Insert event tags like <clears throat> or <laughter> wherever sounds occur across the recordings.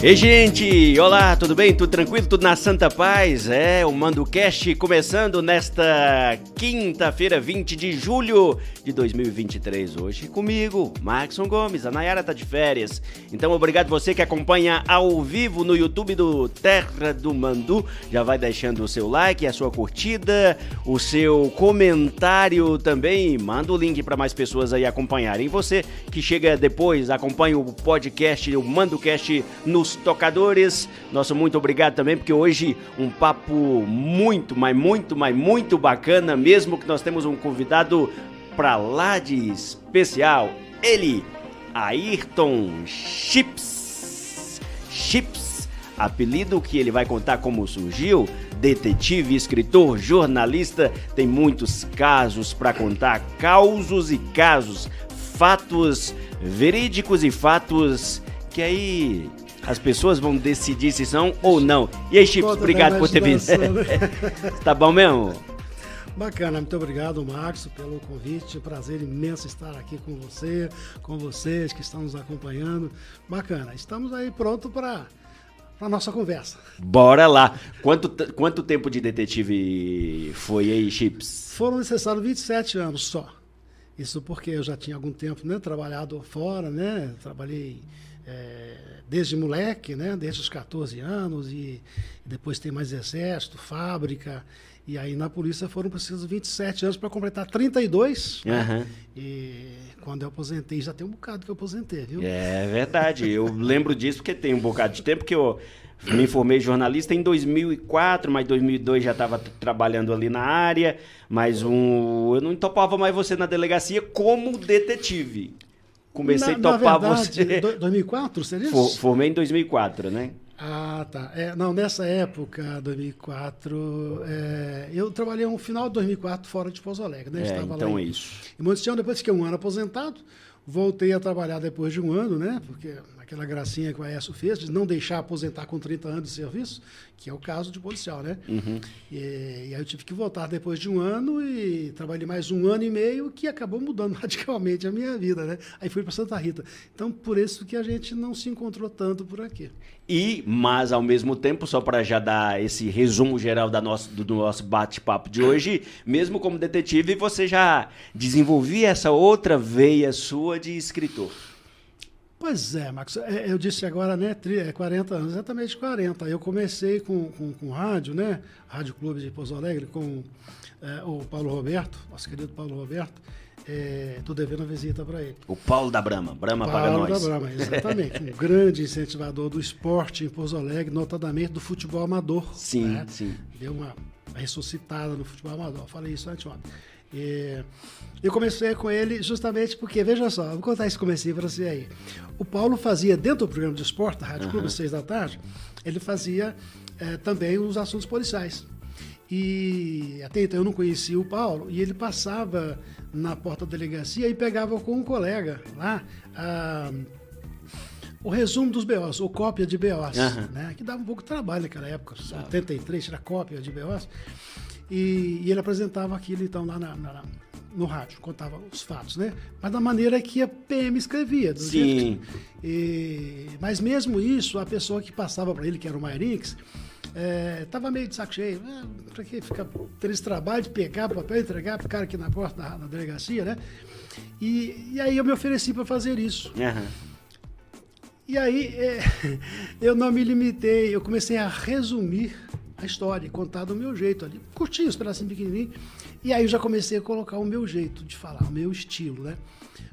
Ei, gente! Olá, tudo bem? Tudo tranquilo? Tudo na Santa Paz? É, o Mando Cast começando nesta quinta-feira, 20 de julho de 2023. Hoje comigo, Maxon Gomes. A Nayara tá de férias. Então, obrigado você que acompanha ao vivo no YouTube do Terra do Mandu. Já vai deixando o seu like, a sua curtida, o seu comentário também. Manda o link para mais pessoas aí acompanharem. Você que chega depois, acompanha o podcast, o Mando Cast no tocadores. Nosso muito obrigado também, porque hoje um papo muito, mas muito, mas muito bacana, mesmo que nós temos um convidado para lá de especial. Ele, Ayrton Chips. Chips, apelido que ele vai contar como surgiu. Detetive, escritor, jornalista, tem muitos casos para contar, causos e casos, fatos verídicos e fatos que aí as pessoas vão decidir se são ou não. E aí, Chips, obrigado por ter vindo. <laughs> tá bom mesmo? Bacana, muito obrigado, Marcos, pelo convite. Prazer imenso estar aqui com você, com vocês que estão nos acompanhando. Bacana, estamos aí pronto para a nossa conversa. Bora lá. Quanto, quanto tempo de detetive foi aí, Chips? Foram necessários 27 anos só. Isso porque eu já tinha algum tempo né, trabalhado fora, né? Trabalhei é, desde moleque, né? Desde os 14 anos e depois tem mais exército, fábrica. E aí na polícia foram precisos 27 anos para completar 32. Uhum. Né? E quando eu aposentei, já tem um bocado que eu aposentei, viu? É verdade. Eu lembro disso porque tem um bocado de tempo que eu me formei jornalista em 2004, mas 2002 já estava trabalhando ali na área. Mas um, eu não topava mais você na delegacia como detetive comecei na, a topar na verdade, você. 2004, você disse? Formei em 2004, né? Ah, tá. É, não, nessa época, 2004, é, eu trabalhei no final de 2004 fora de Pouso Alegre, né? É, Estava então lá em, é isso. Em Monticello, depois fiquei um ano aposentado, voltei a trabalhar depois de um ano, né? Porque aquela gracinha que o Aécio fez de não deixar aposentar com 30 anos de serviço, que é o caso de policial, né? Uhum. E, e, aí eu tive que voltar depois de um ano e trabalhei mais um ano e meio, que acabou mudando <laughs> radicalmente a minha vida, né? Aí fui para Santa Rita. Então, por isso que a gente não se encontrou tanto por aqui. E, mas ao mesmo tempo, só para já dar esse resumo geral da nosso, do nosso bate-papo de hoje, mesmo como detetive, você já desenvolvia essa outra veia sua de escritor. Pois é, Marcos. É, eu disse agora, né, 40 é anos, exatamente 40. Eu comecei com, com, com rádio, né? Rádio Clube de Pouso Alegre, com é, o Paulo Roberto, nosso querido Paulo Roberto. Estou é, devendo uma visita para ele. O Paulo da Brama, Brama paga nós. Paulo da Brama, exatamente. um grande incentivador do esporte em Pouso Alegre, notadamente do futebol amador. Sim, né? sim. Deu uma ressuscitada no futebol amador. Falei isso antes ontem. E eu comecei com ele justamente porque, veja só, vou contar esse comecinho para você aí. O Paulo fazia, dentro do programa de esporte, da Rádio uhum. Clube, seis da tarde, ele fazia é, também os assuntos policiais. E até então eu não conhecia o Paulo, e ele passava na porta da delegacia e pegava com um colega lá a, o resumo dos BOs, ou cópia de BOs, uhum. né? que dava um pouco de trabalho naquela época, 83, era cópia de BOs. E, e ele apresentava aquilo então lá na, na, no rádio, contava os fatos, né? Mas da maneira que a PM escrevia. Do Sim. Que, e, mas mesmo isso, a pessoa que passava para ele, que era o Mairix, estava é, meio de saco cheio. É, para que ficar ter esse trabalho de pegar o papel, entregar, ficar aqui na porta da, delegacia, né? E, e aí eu me ofereci para fazer isso. Uhum. E aí é, <laughs> eu não me limitei, eu comecei a resumir a história, contar do meu jeito ali. Curtinho, os pedacinhos pequenininhos. E aí eu já comecei a colocar o meu jeito de falar, o meu estilo, né?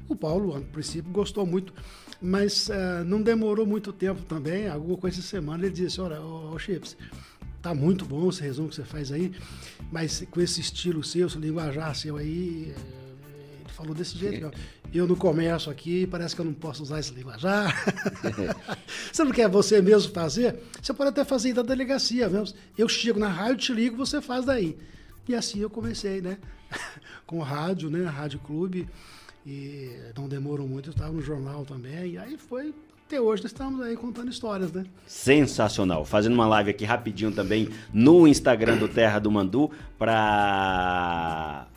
O Paulo, no princípio, gostou muito, mas uh, não demorou muito tempo também, alguma coisa de semana, ele disse, olha, ô, ô Chips, tá muito bom esse resumo que você faz aí, mas com esse estilo seu, esse linguajar seu aí, eh, ele falou desse jeito, <laughs> eu no comércio aqui, parece que eu não posso usar esse linguajar. você não quer você mesmo fazer? Você pode até fazer da delegacia mesmo. Eu chego na rádio, te ligo, você faz daí. E assim eu comecei, né? <laughs> Com rádio, né? Rádio Clube. E não demorou muito, eu estava no jornal também. E aí foi até hoje nós estamos aí contando histórias, né? Sensacional. Fazendo uma live aqui rapidinho também no Instagram do Terra do Mandu para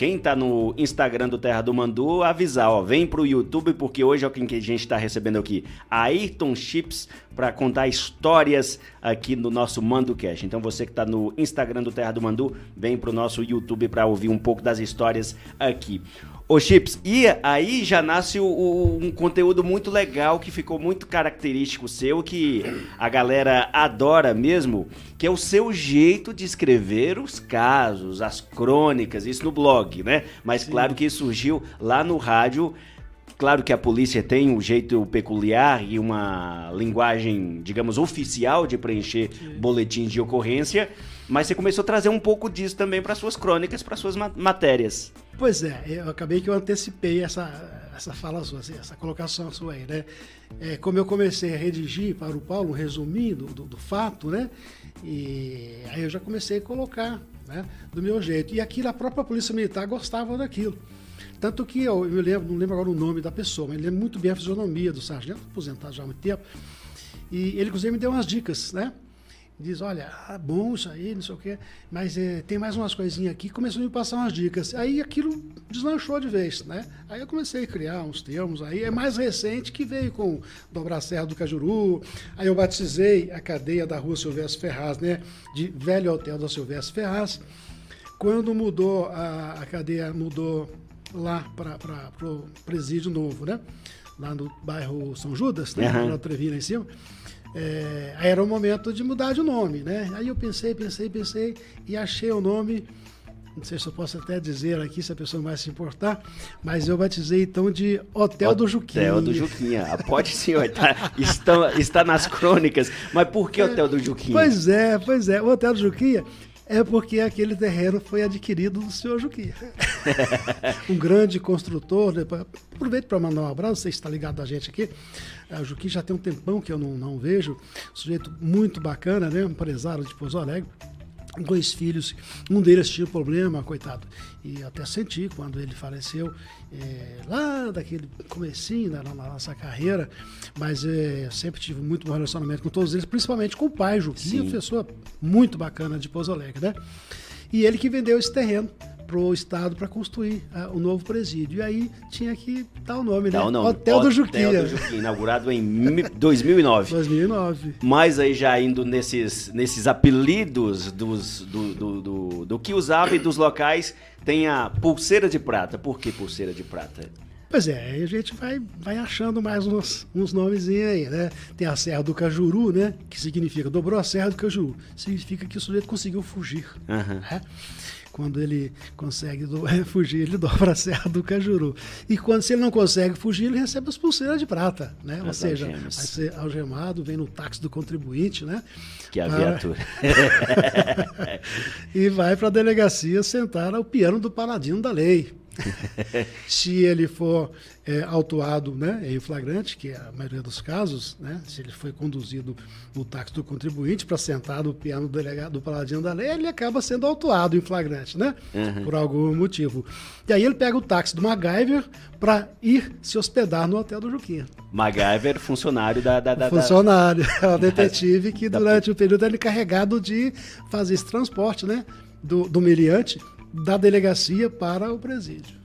quem tá no Instagram do Terra do Mandu, avisar, ó, vem pro YouTube, porque hoje é o que a gente está recebendo aqui, Ayrton Chips, para contar histórias aqui no nosso Mando Cash. Então você que tá no Instagram do Terra do Mandu, vem pro nosso YouTube para ouvir um pouco das histórias aqui. Ô Chips, e aí já nasce o, o, um conteúdo muito legal que ficou muito característico seu, que a galera adora mesmo, que é o seu jeito de escrever os casos, as crônicas, isso no blog, né? Mas Sim. claro que isso surgiu lá no rádio. Claro que a polícia tem um jeito peculiar e uma linguagem, digamos, oficial de preencher Sim. boletins de ocorrência, mas você começou a trazer um pouco disso também para suas crônicas, para suas matérias. Pois é, eu acabei que eu antecipei essa, essa fala sua, assim, essa colocação sua aí, né? É, como eu comecei a redigir para o Paulo um resuminho do, do, fato, né? E aí eu já comecei a colocar, né? Do meu jeito. E aquilo, a própria Polícia Militar gostava daquilo. Tanto que eu, eu lembro, não lembro agora o nome da pessoa, mas lembro muito bem a fisionomia do sargento, aposentado já há muito tempo. E ele, inclusive, me deu umas dicas, né? Diz, olha, ah, bom isso aí, não sei o quê, mas é, tem mais umas coisinhas aqui, começou a me passar umas dicas. Aí aquilo deslanchou de vez, né? Aí eu comecei a criar uns termos aí, é mais recente que veio com Dobrar Serra do Cajuru, aí eu batizei a cadeia da rua Silvestre Ferraz, né? De Velho Hotel da Silvestre Ferraz. Quando mudou, a, a cadeia mudou lá para o presídio novo, né? Lá no bairro São Judas, né? Uhum. Na Trevina em cima. É, aí era o momento de mudar de nome, né? Aí eu pensei, pensei, pensei e achei o nome. Não sei se eu posso até dizer aqui, se a pessoa vai se importar, mas eu batizei então de Hotel, do Juquinha. Hotel do Juquinha. Ah, pode sim, tá, está, está nas crônicas. Mas por que Hotel do Juquinha? Pois é, pois é. O Hotel do Juquinha é porque aquele terreno foi adquirido do senhor Juquinha. <laughs> um grande construtor. Né? Aproveito para mandar um abraço, você está ligado a gente aqui. É, o Juquinha já tem um tempão que eu não, não vejo. sujeito muito bacana, né? empresário de Pouso Alegre dois filhos, um deles tinha problema, coitado, e até senti quando ele faleceu, é, lá daquele comecinho na, nossa carreira, mas é, sempre tive muito bom relacionamento com todos eles, principalmente com o pai, Juquinha, uma pessoa muito bacana de Pouso Alegre, né? E ele que vendeu esse terreno para o Estado para construir uh, o novo presídio. E aí tinha que dar o nome, né? Hotel, Hotel do Juquinha. Hotel do Juquinha, inaugurado em 2009. 2009. <laughs> Mas aí já indo nesses, nesses apelidos dos, do, do, do, do que usava e dos locais, tem a pulseira de prata. Por que pulseira de prata? Pois é, a gente vai, vai achando mais uns, uns nomes aí, né? Tem a Serra do Cajuru, né? Que significa dobrou a Serra do Cajuru. Significa que o sujeito conseguiu fugir. Uhum. Né? Quando ele consegue do, é, <laughs> fugir, ele dobra a Serra do Cajuru. E quando se ele não consegue fugir, ele recebe as pulseiras de prata, né? Ou seja, algemas. vai ser algemado, vem no táxi do contribuinte, né? Que é a para... viatura. <laughs> e vai para a delegacia sentar ao piano do paladino da lei. <laughs> se ele for é, autuado né, em flagrante, que é a maioria dos casos, né, se ele foi conduzido no táxi do contribuinte para sentar no piano do delegado do paladino da lei, ele acaba sendo autuado em flagrante, né? Uhum. Por algum motivo. E aí ele pega o táxi do MacGyver para ir se hospedar no hotel do Juquinha. MacGyver, funcionário da. da, da funcionário, é o <laughs> detetive que durante o período ele é carregado de fazer esse transporte, né? Do, do meliante da delegacia para o presídio.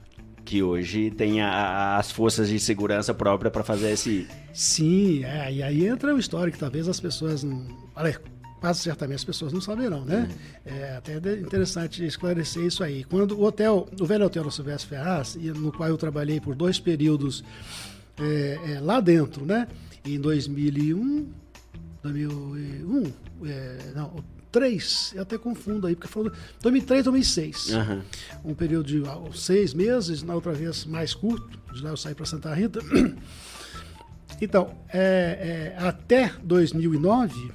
Que hoje tem a, as forças de segurança própria para fazer esse. Sim, é, e aí entra o histórico que talvez as pessoas não. Olha, quase certamente as pessoas não saberão, né? Uhum. É até interessante esclarecer isso aí. Quando o hotel, o velho hotel da Silvestre Ferraz, no qual eu trabalhei por dois períodos é, é, lá dentro, né? Em 2001, 2001, é, não, 2003, eu até confundo aí, porque falou 2003, 2006. Uhum. Um período de seis meses, na outra vez mais curto, de lá eu saí para Santa Rita. <clears throat> Então, é, é, até 2009,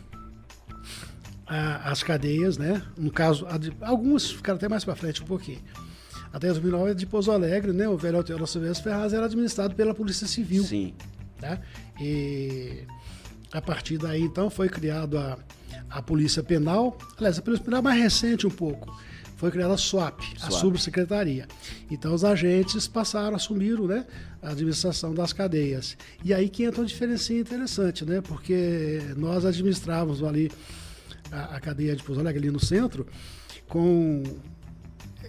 a, as cadeias, né? No caso, de, algumas ficaram até mais para frente um pouquinho. Até 2009, de Pouso Alegre, né? O velho da Silvestre Ferraz era administrado pela Polícia Civil. Sim. Né? E a partir daí, então, foi criado a a Polícia Penal, aliás, a Polícia Penal é mais recente um pouco, foi criada a SWAP, SWAP, a Subsecretaria. Então os agentes passaram, assumiram né, a administração das cadeias. E aí que entra uma diferença interessante, né? Porque nós administrávamos ali a, a cadeia de Pouso Alegre, ali no centro, com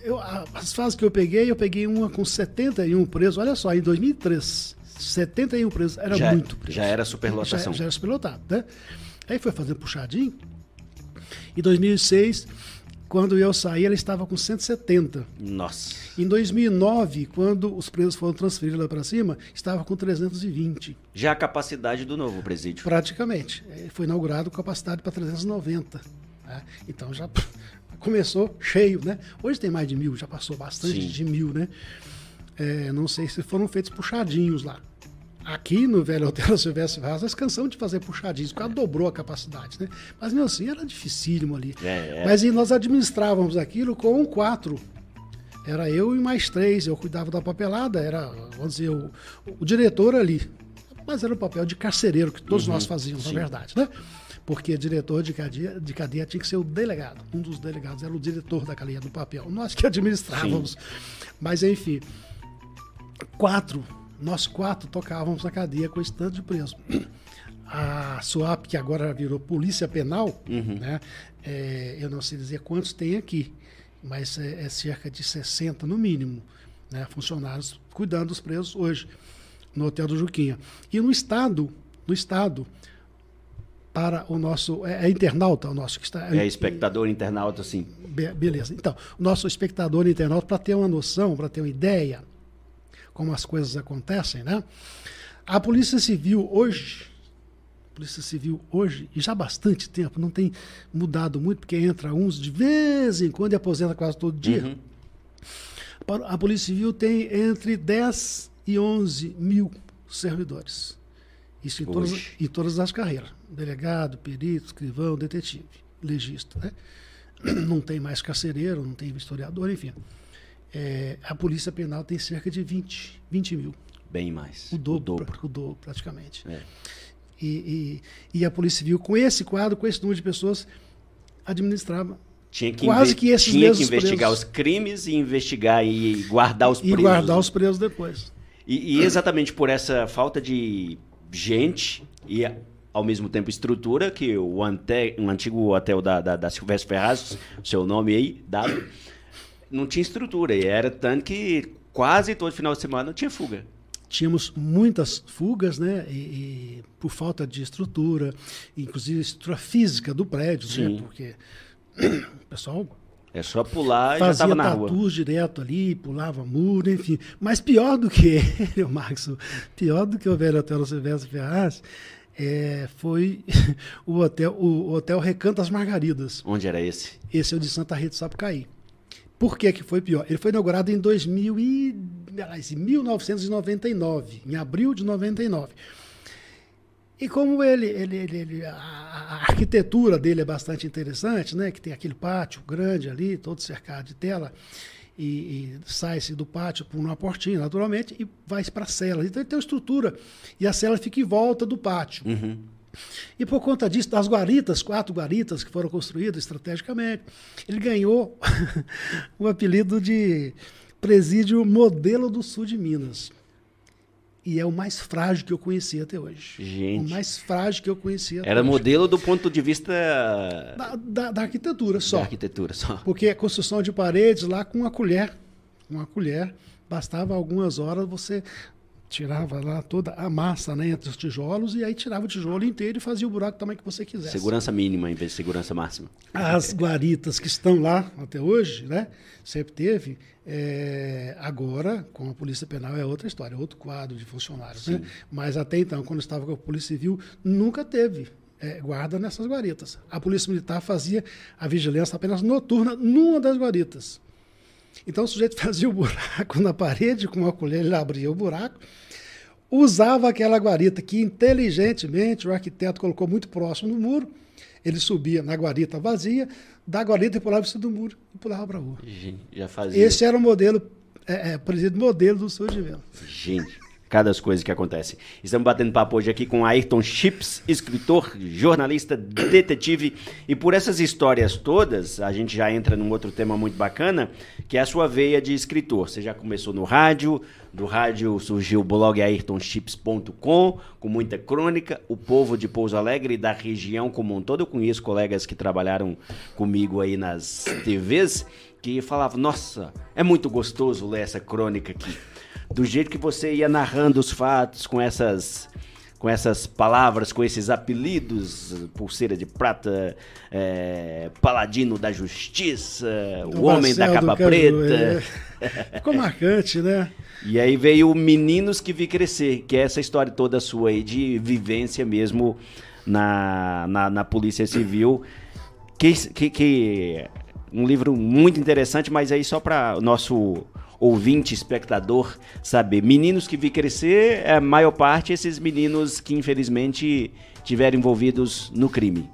eu, as fases que eu peguei, eu peguei uma com 71 presos. Olha só, em 2003, 71 presos. Era já, muito preso. Já era superlotação. Já, já era superlotado, né? Aí foi fazendo puxadinho. Em 2006, quando eu saí, ela estava com 170. Nossa. Em 2009, quando os presos foram transferidos lá para cima, estava com 320. Já a capacidade do novo presídio. Praticamente. Foi inaugurado com capacidade para 390. Né? Então já <laughs> começou cheio, né? Hoje tem mais de mil, já passou bastante Sim. de mil, né? É, não sei se foram feitos puxadinhos lá. Aqui no Velho Hotel Silvestre Vaz, nós cansamos de fazer puxadinhos, porque dobrou a capacidade, né? Mas mesmo assim era dificílimo ali. É, é. Mas nós administrávamos aquilo com quatro. Era eu e mais três. Eu cuidava da papelada, era, vamos dizer, o, o diretor ali. Mas era o papel de carcereiro que todos uhum, nós fazíamos, sim. na verdade, né? porque diretor de cadeia, de cadeia tinha que ser o delegado. Um dos delegados era o diretor da cadeia do papel. Nós que administrávamos. Sim. Mas, enfim, quatro, nós quatro tocávamos na cadeia com esse tanto de preso. <clears throat> A SUAP, que agora virou Polícia Penal, uhum. né? É, eu não sei dizer quantos tem aqui, mas é, é cerca de 60 no mínimo, né? funcionários cuidando dos presos hoje no Hotel do Juquinha. E no Estado, no Estado, para o nosso. É, é, internauta o nosso que está. É espectador internauta, sim. Be beleza. Então, o nosso espectador internauta, para ter uma noção, para ter uma ideia como as coisas acontecem, né? A Polícia Civil hoje, Polícia Civil hoje, e já há bastante tempo, não tem mudado muito, porque entra uns de vez em quando e aposenta quase todo dia. Uhum. A Polícia Civil tem entre 10 e 11 mil servidores. Isso em todas, em todas as carreiras. Delegado, perito, escrivão, detetive, legista. Né? <clears throat> Não tem mais carcereiro, não tem historiador, enfim. É, a Polícia Penal tem cerca de 20, 20 mil. Bem mais. O dobro. O dobro, o dobro praticamente. É. E, e, e, a Polícia Civil, com esse quadro, com esse número de pessoas, administrava tinha que quase que esses Tinha que investigar presos. os crimes e investigar e guardar os presos. E guardar os presos depois. E, e exatamente por essa falta de gente e ao mesmo tempo estrutura que o, ante, um antigo hotel da, da, da Silvestre Ferraz, seu nome aí, dado, não tinha estrutura. E era tanto que quase todo final de semana tinha fuga. Tínhamos muitas fugas, né? E, e por falta de estrutura, inclusive estrutura física do prédio, né? Sim. né? Porque o pessoal é só pular e já estava na rua. Direto ali, pulava muro, enfim. Mas pior do que <laughs> ele, o Max, pior do que o velho hotel Silvestre Ferraz, é, foi <laughs> o hotel, o, hotel Recanto das Margaridas. Onde era esse? Esse é o de Santa Rita do Sapucaí. Por que, que foi pior? Ele foi inaugurado em 2000 e, 1999, em abril de 99. E como ele, ele, ele, ele a, arquitetura dele é bastante interessante, né? Que tem aquele pátio grande ali, todo cercado de tela, e, e sai-se do pátio por uma portinha, naturalmente, e vai para a cela. Então ele tem uma estrutura e a cela fica em volta do pátio. Uhum. E por conta disso, das guaritas, quatro guaritas que foram construídas estrategicamente, ele ganhou o <laughs> apelido de presídio modelo do sul de Minas. E é o mais frágil que eu conheci até hoje. Gente. O mais frágil que eu conheci até Era hoje. modelo do ponto de vista. Da, da, da, arquitetura só. Da arquitetura só. Porque a construção de paredes lá com uma colher. Uma colher. Bastava algumas horas você tirava lá toda a massa né, entre os tijolos e aí tirava o tijolo inteiro e fazia o buraco também que você quisesse. Segurança mínima em vez de segurança máxima. As guaritas que estão lá até hoje, né? Sempre teve. É, agora, com a Polícia Penal é outra história, outro quadro de funcionários. Né? Mas até então, quando estava com a Polícia Civil, nunca teve é, guarda nessas guaritas. A Polícia Militar fazia a vigilância apenas noturna numa das guaritas. Então o sujeito <laughs> fazia o buraco na parede com uma colher, ele abria o buraco, usava aquela guarita que inteligentemente o arquiteto colocou muito próximo do muro. Ele subia na guarita vazia, da guarita e pulava em cima do muro e pulava para a rua. Gente, já fazia. Esse era o modelo, é, é, modelo do surgimento. Gente, cada coisas que acontecem. Estamos batendo papo hoje aqui com Ayrton Chips, escritor, jornalista, detetive. E por essas histórias todas, a gente já entra num outro tema muito bacana, que é a sua veia de escritor. Você já começou no rádio, do rádio surgiu o blog ayrtonchips.com, com muita crônica. O povo de Pouso Alegre e da região como um todo. Eu conheço colegas que trabalharam comigo aí nas TVs que falava, nossa, é muito gostoso ler essa crônica aqui. Do jeito que você ia narrando os fatos com essas com essas palavras, com esses apelidos, pulseira de prata, é, paladino da justiça, do o homem da capa preta. É. Ficou marcante, né? <laughs> E aí veio Meninos que Vi Crescer, que é essa história toda sua aí de vivência mesmo na, na, na Polícia Civil. Que, que, que um livro muito interessante, mas aí só para o nosso ouvinte, espectador saber. Meninos que vi crescer, a maior parte esses meninos que infelizmente tiveram envolvidos no crime.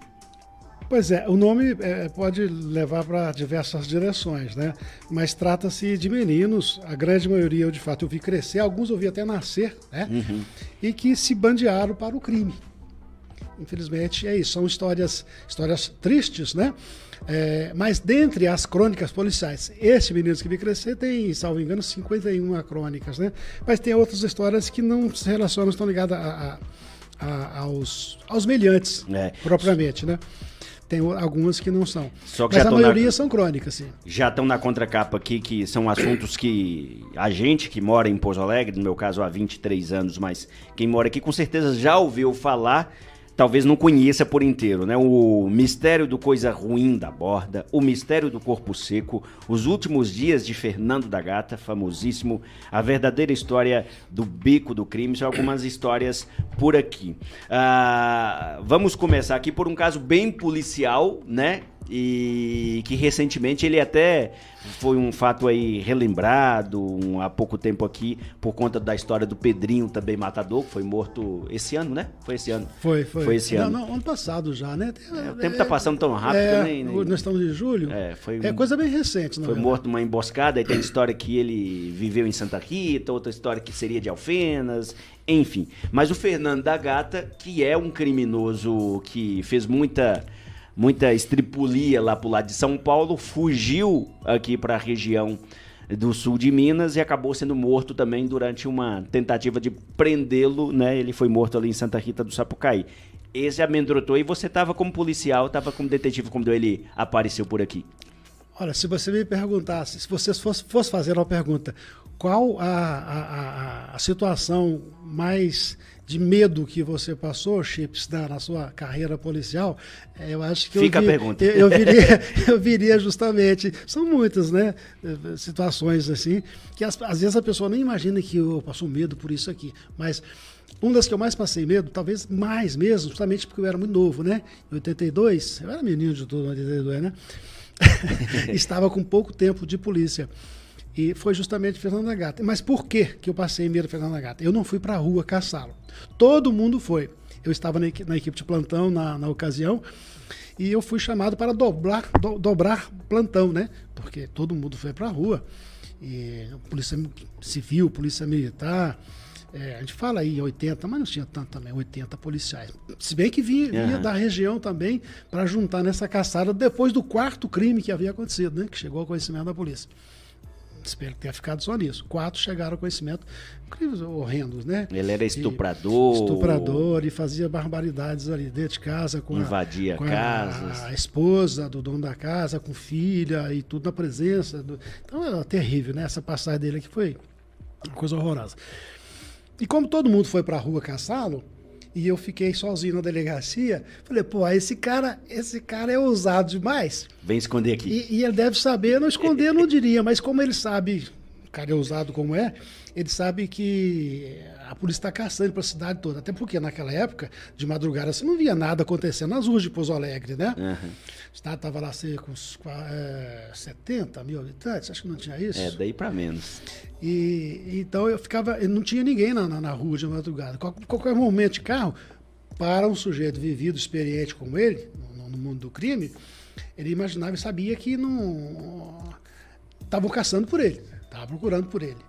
Pois é, o nome é, pode levar para diversas direções, né? Mas trata-se de meninos, a grande maioria eu de fato eu vi crescer, alguns eu vi até nascer, né? Uhum. E que se bandearam para o crime. Infelizmente é isso, são histórias, histórias tristes, né? É, mas dentre as crônicas policiais, esse Meninos que Vi Crescer tem, salvo engano, 51 crônicas, né? Mas tem outras histórias que não se relacionam, estão ligadas a, a, a, aos, aos meliantes, é. propriamente, né? Tem algumas que não são. Só que Mas a maioria na... são crônicas, sim. Já estão na contracapa aqui, que são assuntos que a gente que mora em Pouso Alegre, no meu caso há 23 anos, mas quem mora aqui com certeza já ouviu falar talvez não conheça por inteiro, né? O mistério do coisa ruim da borda, o mistério do corpo seco, os últimos dias de Fernando da Gata, famosíssimo, a verdadeira história do beco do crime, são algumas histórias por aqui. Ah, vamos começar aqui por um caso bem policial, né? E que recentemente ele até foi um fato aí relembrado um, há pouco tempo aqui por conta da história do Pedrinho também matador que foi morto esse ano, né? Foi esse ano. Foi, foi. Foi esse ano. Não, não ano passado já, né? É, o tempo está passando tão rápido, é, nem, nem, Nós estamos em julho. É, foi é coisa bem recente, Foi verdade. morto numa emboscada, e tem história que ele viveu em Santa Rita, outra história que seria de Alfenas, enfim. Mas o Fernando da Gata, que é um criminoso que fez muita muita estripulia lá pro lado de São Paulo, fugiu aqui para a região do sul de Minas e acabou sendo morto também durante uma tentativa de prendê-lo, né? Ele foi morto ali em Santa Rita do Sapucaí. Esse amedrontou e você estava como policial, estava como detetive quando ele apareceu por aqui. Olha, se você me perguntasse, se você fosse, fosse fazer uma pergunta, qual a, a, a, a situação mais de medo que você passou, Chips, na, na sua carreira policial, é, eu acho que Fica eu, vi, a pergunta. Eu, eu, viria, <laughs> <laughs> eu viria justamente. São muitas, né? Situações assim, que as, às vezes a pessoa nem imagina que eu passo medo por isso aqui. Mas uma das que eu mais passei medo, talvez mais mesmo, justamente porque eu era muito novo, né? Em 82, eu era menino de tudo, 82, né? <laughs> Estava com pouco tempo de polícia. E foi justamente Fernando Gata. Mas por que, que eu passei medo Fernando da Gata? Eu não fui para a rua caçá-lo. Todo mundo foi. Eu estava na, na equipe de plantão na, na, ocasião e eu fui chamado para dobrar, do, dobrar plantão, né? Porque todo mundo foi para a rua. E polícia civil, polícia militar. É, a gente fala aí 80, mas não tinha tanto também, 80 policiais. Se bem que vinha, vinha uhum. da região também para juntar nessa caçada depois do quarto crime que havia acontecido, né? Que chegou ao conhecimento da polícia. Espero que tenha ficado só nisso. Quatro chegaram ao conhecimento, crimes horrendos, né? Ele era estuprador. E, estuprador e fazia barbaridades ali dentro de casa. Com Invadia a, com casas. A, a, esposa do dono da casa, com filha e tudo na presença. Do... Então era terrível, né? Essa passagem dele aqui foi uma coisa horrorosa. E como todo mundo foi para a rua caçá-lo, e eu fiquei sozinho na delegacia. Falei, pô, esse cara, esse cara é ousado demais. Vem esconder aqui. E, e ele deve saber, não esconder, não diria, mas como ele sabe, o cara é ousado como é, ele sabe que a polícia está caçando para a cidade toda. Até porque naquela época, de madrugada, você não via nada acontecendo nas ruas de Pouso Alegre, né? Uhum. O estado estava lá cerca com uns é, 70 mil habitantes, acho que não tinha isso. É, daí para menos. E então eu ficava, não tinha ninguém na, na, na rua de madrugada. Qual, qualquer momento de carro, para um sujeito vivido, experiente como ele, no, no mundo do crime, ele imaginava e sabia que não estavam caçando por ele, estavam procurando por ele.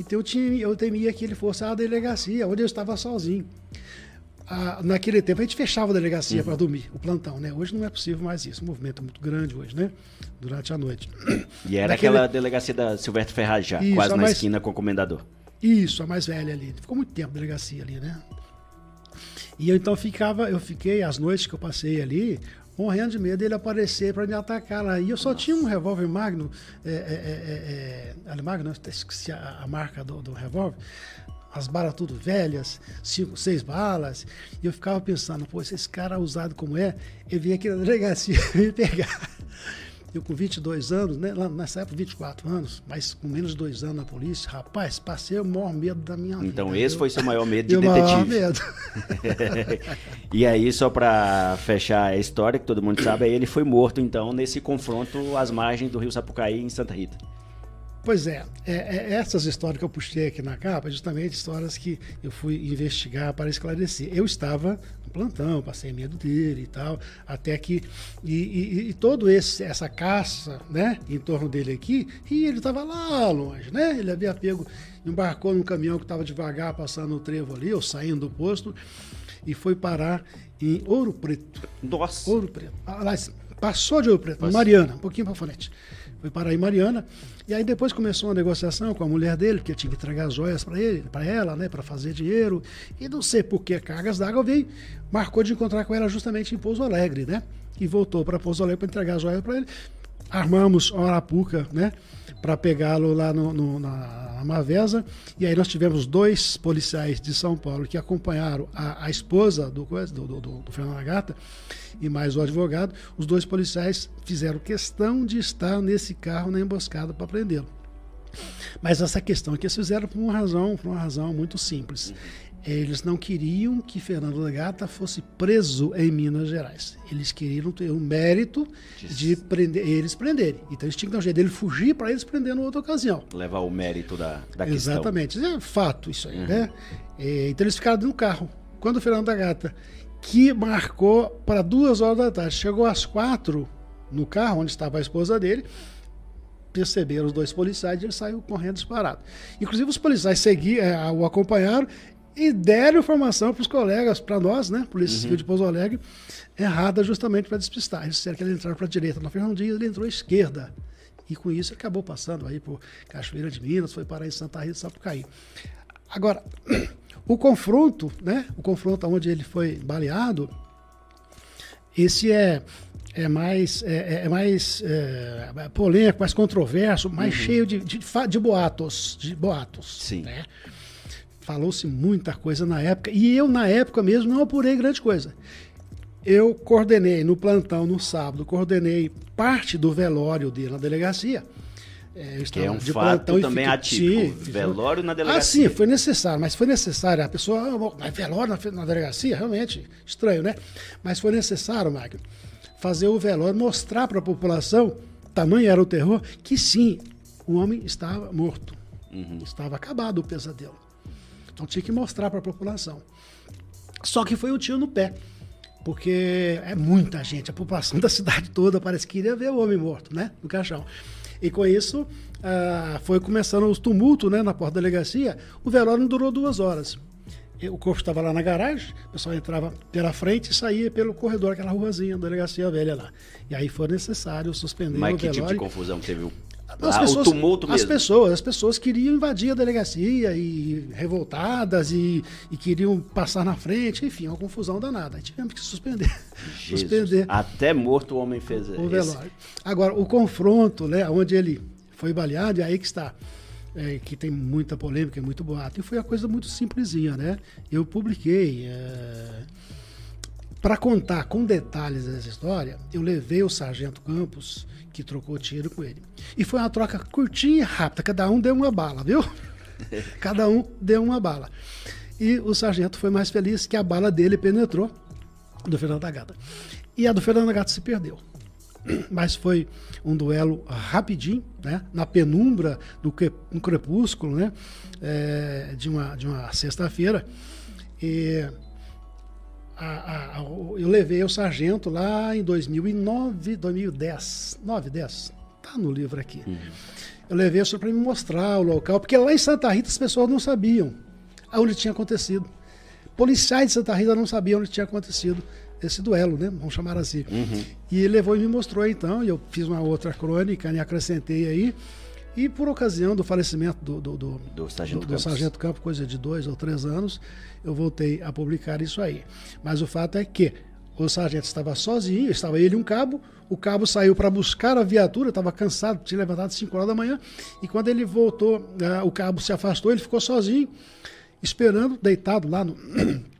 Então eu, tinha, eu temia que ele fosse à delegacia, onde eu estava sozinho. Ah, naquele tempo a gente fechava a delegacia uhum. para dormir, o plantão, né? Hoje não é possível mais isso. O movimento é muito grande hoje, né? Durante a noite. E era aquela delegacia da Silvestre Ferraz já, isso, quase na mais... esquina com o comendador. Isso, a mais velha ali. Ficou muito tempo a delegacia ali, né? E eu então ficava, eu fiquei as noites que eu passei ali, morrendo de medo dele aparecer para me atacar lá. E eu só Nossa. tinha um revólver Magno, é, é, é, é Magno, esqueci a, a marca do, do revólver, as balas tudo velhas, cinco, seis balas. E eu ficava pensando, pô, se esse cara usado como é, ele vinha aqui na delegacia <laughs> me pegar. Eu com 22 anos, né, lá nessa época 24 anos, mas com menos de dois anos na polícia, rapaz, passei o maior medo da minha então, vida. Então esse foi seu maior medo de detetive. maior medo. <laughs> e aí, só para fechar a história, que todo mundo sabe, ele foi morto então nesse confronto às margens do rio Sapucaí, em Santa Rita. Pois é, é, é, essas histórias que eu puxei aqui na capa, justamente histórias que eu fui investigar para esclarecer. Eu estava no plantão, passei medo dele e tal, até que e, e, e todo esse essa caça, né, em torno dele aqui, e ele estava lá longe, né? Ele havia pego, embarcou num caminhão que estava devagar passando o trevo ali, ou saindo do posto, e foi parar em Ouro Preto. Nossa. Ouro Preto. Aliás, passou de Ouro Preto, Nossa. Mariana, um pouquinho para frente. Foi parar em Mariana. E aí depois começou uma negociação com a mulher dele, porque tinha que entregar as joias para ele, para ela, né, para fazer dinheiro. E não sei por que cargas d'água veio, marcou de encontrar com ela justamente em Pouso Alegre, né? E voltou para Pouso Alegre para entregar as joias para ele. Armamos uma arapuca, né? Para pegá-lo lá no, no, na, na Mavesa. E aí nós tivemos dois policiais de São Paulo que acompanharam a, a esposa do, do, do, do Fernando Gata e mais o advogado, os dois policiais fizeram questão de estar nesse carro na emboscada para prendê-lo. Mas essa questão aqui eles fizeram por uma razão, por uma razão muito simples. Eles não queriam que Fernando da Gata fosse preso em Minas Gerais. Eles queriam ter o mérito de prender, eles prenderem. Então eles tinham que dar um jeito dele fugir para eles prender em outra ocasião. Levar o mérito da, da Exatamente. questão. Exatamente. É fato isso aí, uhum. né? É, então eles ficaram no carro. Quando o Fernando da Gata que marcou para duas horas da tarde. Chegou às quatro no carro onde estava a esposa dele, perceberam os dois policiais e ele saiu correndo disparado. Inclusive os policiais seguiam, é, o acompanharam e deram informação para os colegas, para nós, né, Polícia uhum. Civil de Pouso Alegre, errada justamente para despistar. Eles disseram que ele entraram para a direita na Dias, ele entrou à esquerda. E com isso acabou passando aí por Cachoeira de Minas, foi parar em Santa Rita, Sapucaí. Agora, <clears throat> o confronto, né? O confronto onde ele foi baleado, esse é é mais é, é mais é, é polêmico, mais controverso, mais uhum. cheio de, de, de, boatos, de boatos. Sim. Né? Falou-se muita coisa na época e eu na época mesmo não apurei grande coisa. Eu coordenei no plantão no sábado, coordenei parte do velório dele na delegacia. É, que é um fato também atípico. Velório na delegacia. Ah, sim, foi necessário, mas foi necessário. A pessoa, ah, mas velório na, na, delegacia? Realmente, estranho, né? Mas foi necessário, Magno, fazer o velório, mostrar para a população, tamanho era o terror, que sim, o homem estava morto. Uhum. Estava acabado o pesadelo. Então tinha que mostrar para a população. Só que foi um tiro no pé. Porque é muita gente, a população da cidade toda parece que queria ver o homem morto, né? No caixão. E com isso, ah, foi começando os tumultos né, na porta da delegacia. O velório não durou duas horas. O corpo estava lá na garagem, o pessoal entrava pela frente e saía pelo corredor, aquela ruazinha da delegacia velha lá. E aí foi necessário suspender Mas o velório. Mas que tipo de confusão teve o as ah, pessoas, o tumulto mesmo. As pessoas, as pessoas queriam invadir a delegacia e revoltadas e, e queriam passar na frente, enfim, uma confusão danada. Aí tivemos que suspender. suspender. Até morto o homem fez o velório. Agora, o confronto, né, onde ele foi baleado, é aí que está. É, que tem muita polêmica, muito boato. E foi uma coisa muito simplesinha, né? Eu publiquei. É... Para contar com detalhes essa história, eu levei o Sargento Campos que trocou tiro com ele. E foi uma troca curtinha e rápida, cada um deu uma bala, viu? <laughs> cada um deu uma bala. E o sargento foi mais feliz que a bala dele penetrou do Fernando da Gata. E a do Fernando da Gata se perdeu. <clears throat> Mas foi um duelo rapidinho, né? na penumbra do crepúsculo, né? É, de uma, de uma sexta-feira. E a, a, eu levei o sargento lá em 2009, 2010, 9, 10, tá no livro aqui. Uhum. Eu levei só para me mostrar o local, porque lá em Santa Rita as pessoas não sabiam onde tinha acontecido. Policiais de Santa Rita não sabiam onde tinha acontecido esse duelo, né? Vamos chamar assim. Uhum. E ele levou e me mostrou então, e eu fiz uma outra crônica e acrescentei aí. E por ocasião do falecimento do, do, do, do, Sargento, do, do Sargento Campos, coisa de dois ou três anos, eu voltei a publicar isso aí. Mas o fato é que o sargento estava sozinho, estava ele e um cabo. O cabo saiu para buscar a viatura, estava cansado, tinha levantado às 5 horas da manhã. E quando ele voltou, uh, o cabo se afastou, ele ficou sozinho, esperando, deitado lá no,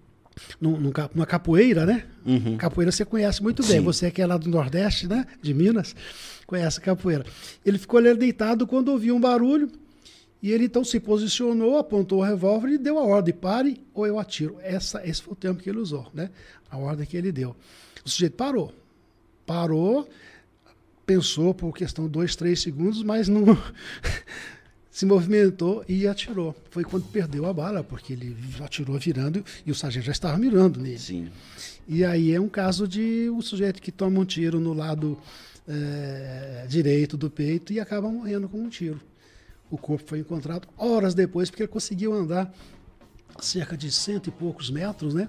<clears throat> numa capoeira, né? Uhum. Capoeira você conhece muito bem. Sim. Você que é lá do Nordeste, né? De Minas, conhece capoeira. Ele ficou ali deitado quando ouviu um barulho. E ele então se posicionou, apontou o revólver e deu a ordem: pare ou eu atiro. Essa, esse foi o tempo que ele usou, né? A ordem que ele deu. O sujeito parou. Parou, pensou por questão de dois, três segundos, mas não <laughs> se movimentou e atirou. Foi quando perdeu a bala, porque ele atirou virando e o sargento já estava mirando nele. Sim. E aí é um caso de um sujeito que toma um tiro no lado é, direito do peito e acaba morrendo com um tiro. O corpo foi encontrado horas depois, porque ele conseguiu andar cerca de cento e poucos metros, né?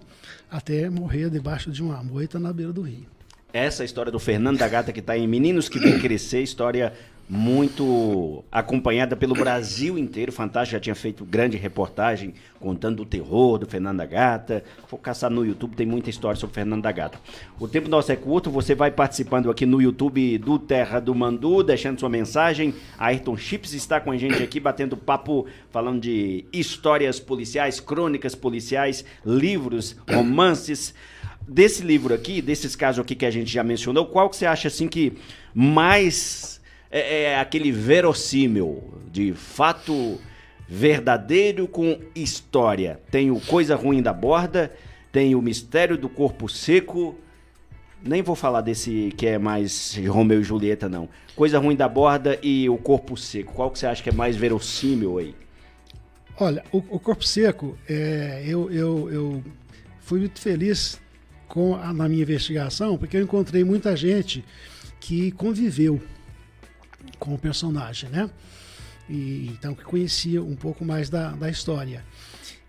Até morrer debaixo de uma moita na beira do rio. Essa história do Fernando da Gata que está em Meninos que Vem Crescer, história muito acompanhada pelo Brasil inteiro. Fantástico já tinha feito grande reportagem contando o terror do Fernando Gata. For caçar no YouTube, tem muita história sobre Fernando da Gata. O tempo nosso é curto, você vai participando aqui no YouTube do Terra do Mandu, deixando sua mensagem. Ayrton Chips está com a gente aqui, batendo papo, falando de histórias policiais, crônicas policiais, livros, romances. Desse livro aqui, desses casos aqui que a gente já mencionou, qual que você acha assim que mais é, é aquele verossímil de fato verdadeiro com história. Tem o Coisa Ruim da Borda, tem o Mistério do Corpo Seco. Nem vou falar desse que é mais Romeu e Julieta, não. Coisa Ruim da Borda e o Corpo Seco. Qual que você acha que é mais verossímil aí? Olha, o, o Corpo Seco, é, eu, eu, eu fui muito feliz com a, na minha investigação, porque eu encontrei muita gente que conviveu com o personagem, né? E, então que conhecia um pouco mais da, da história.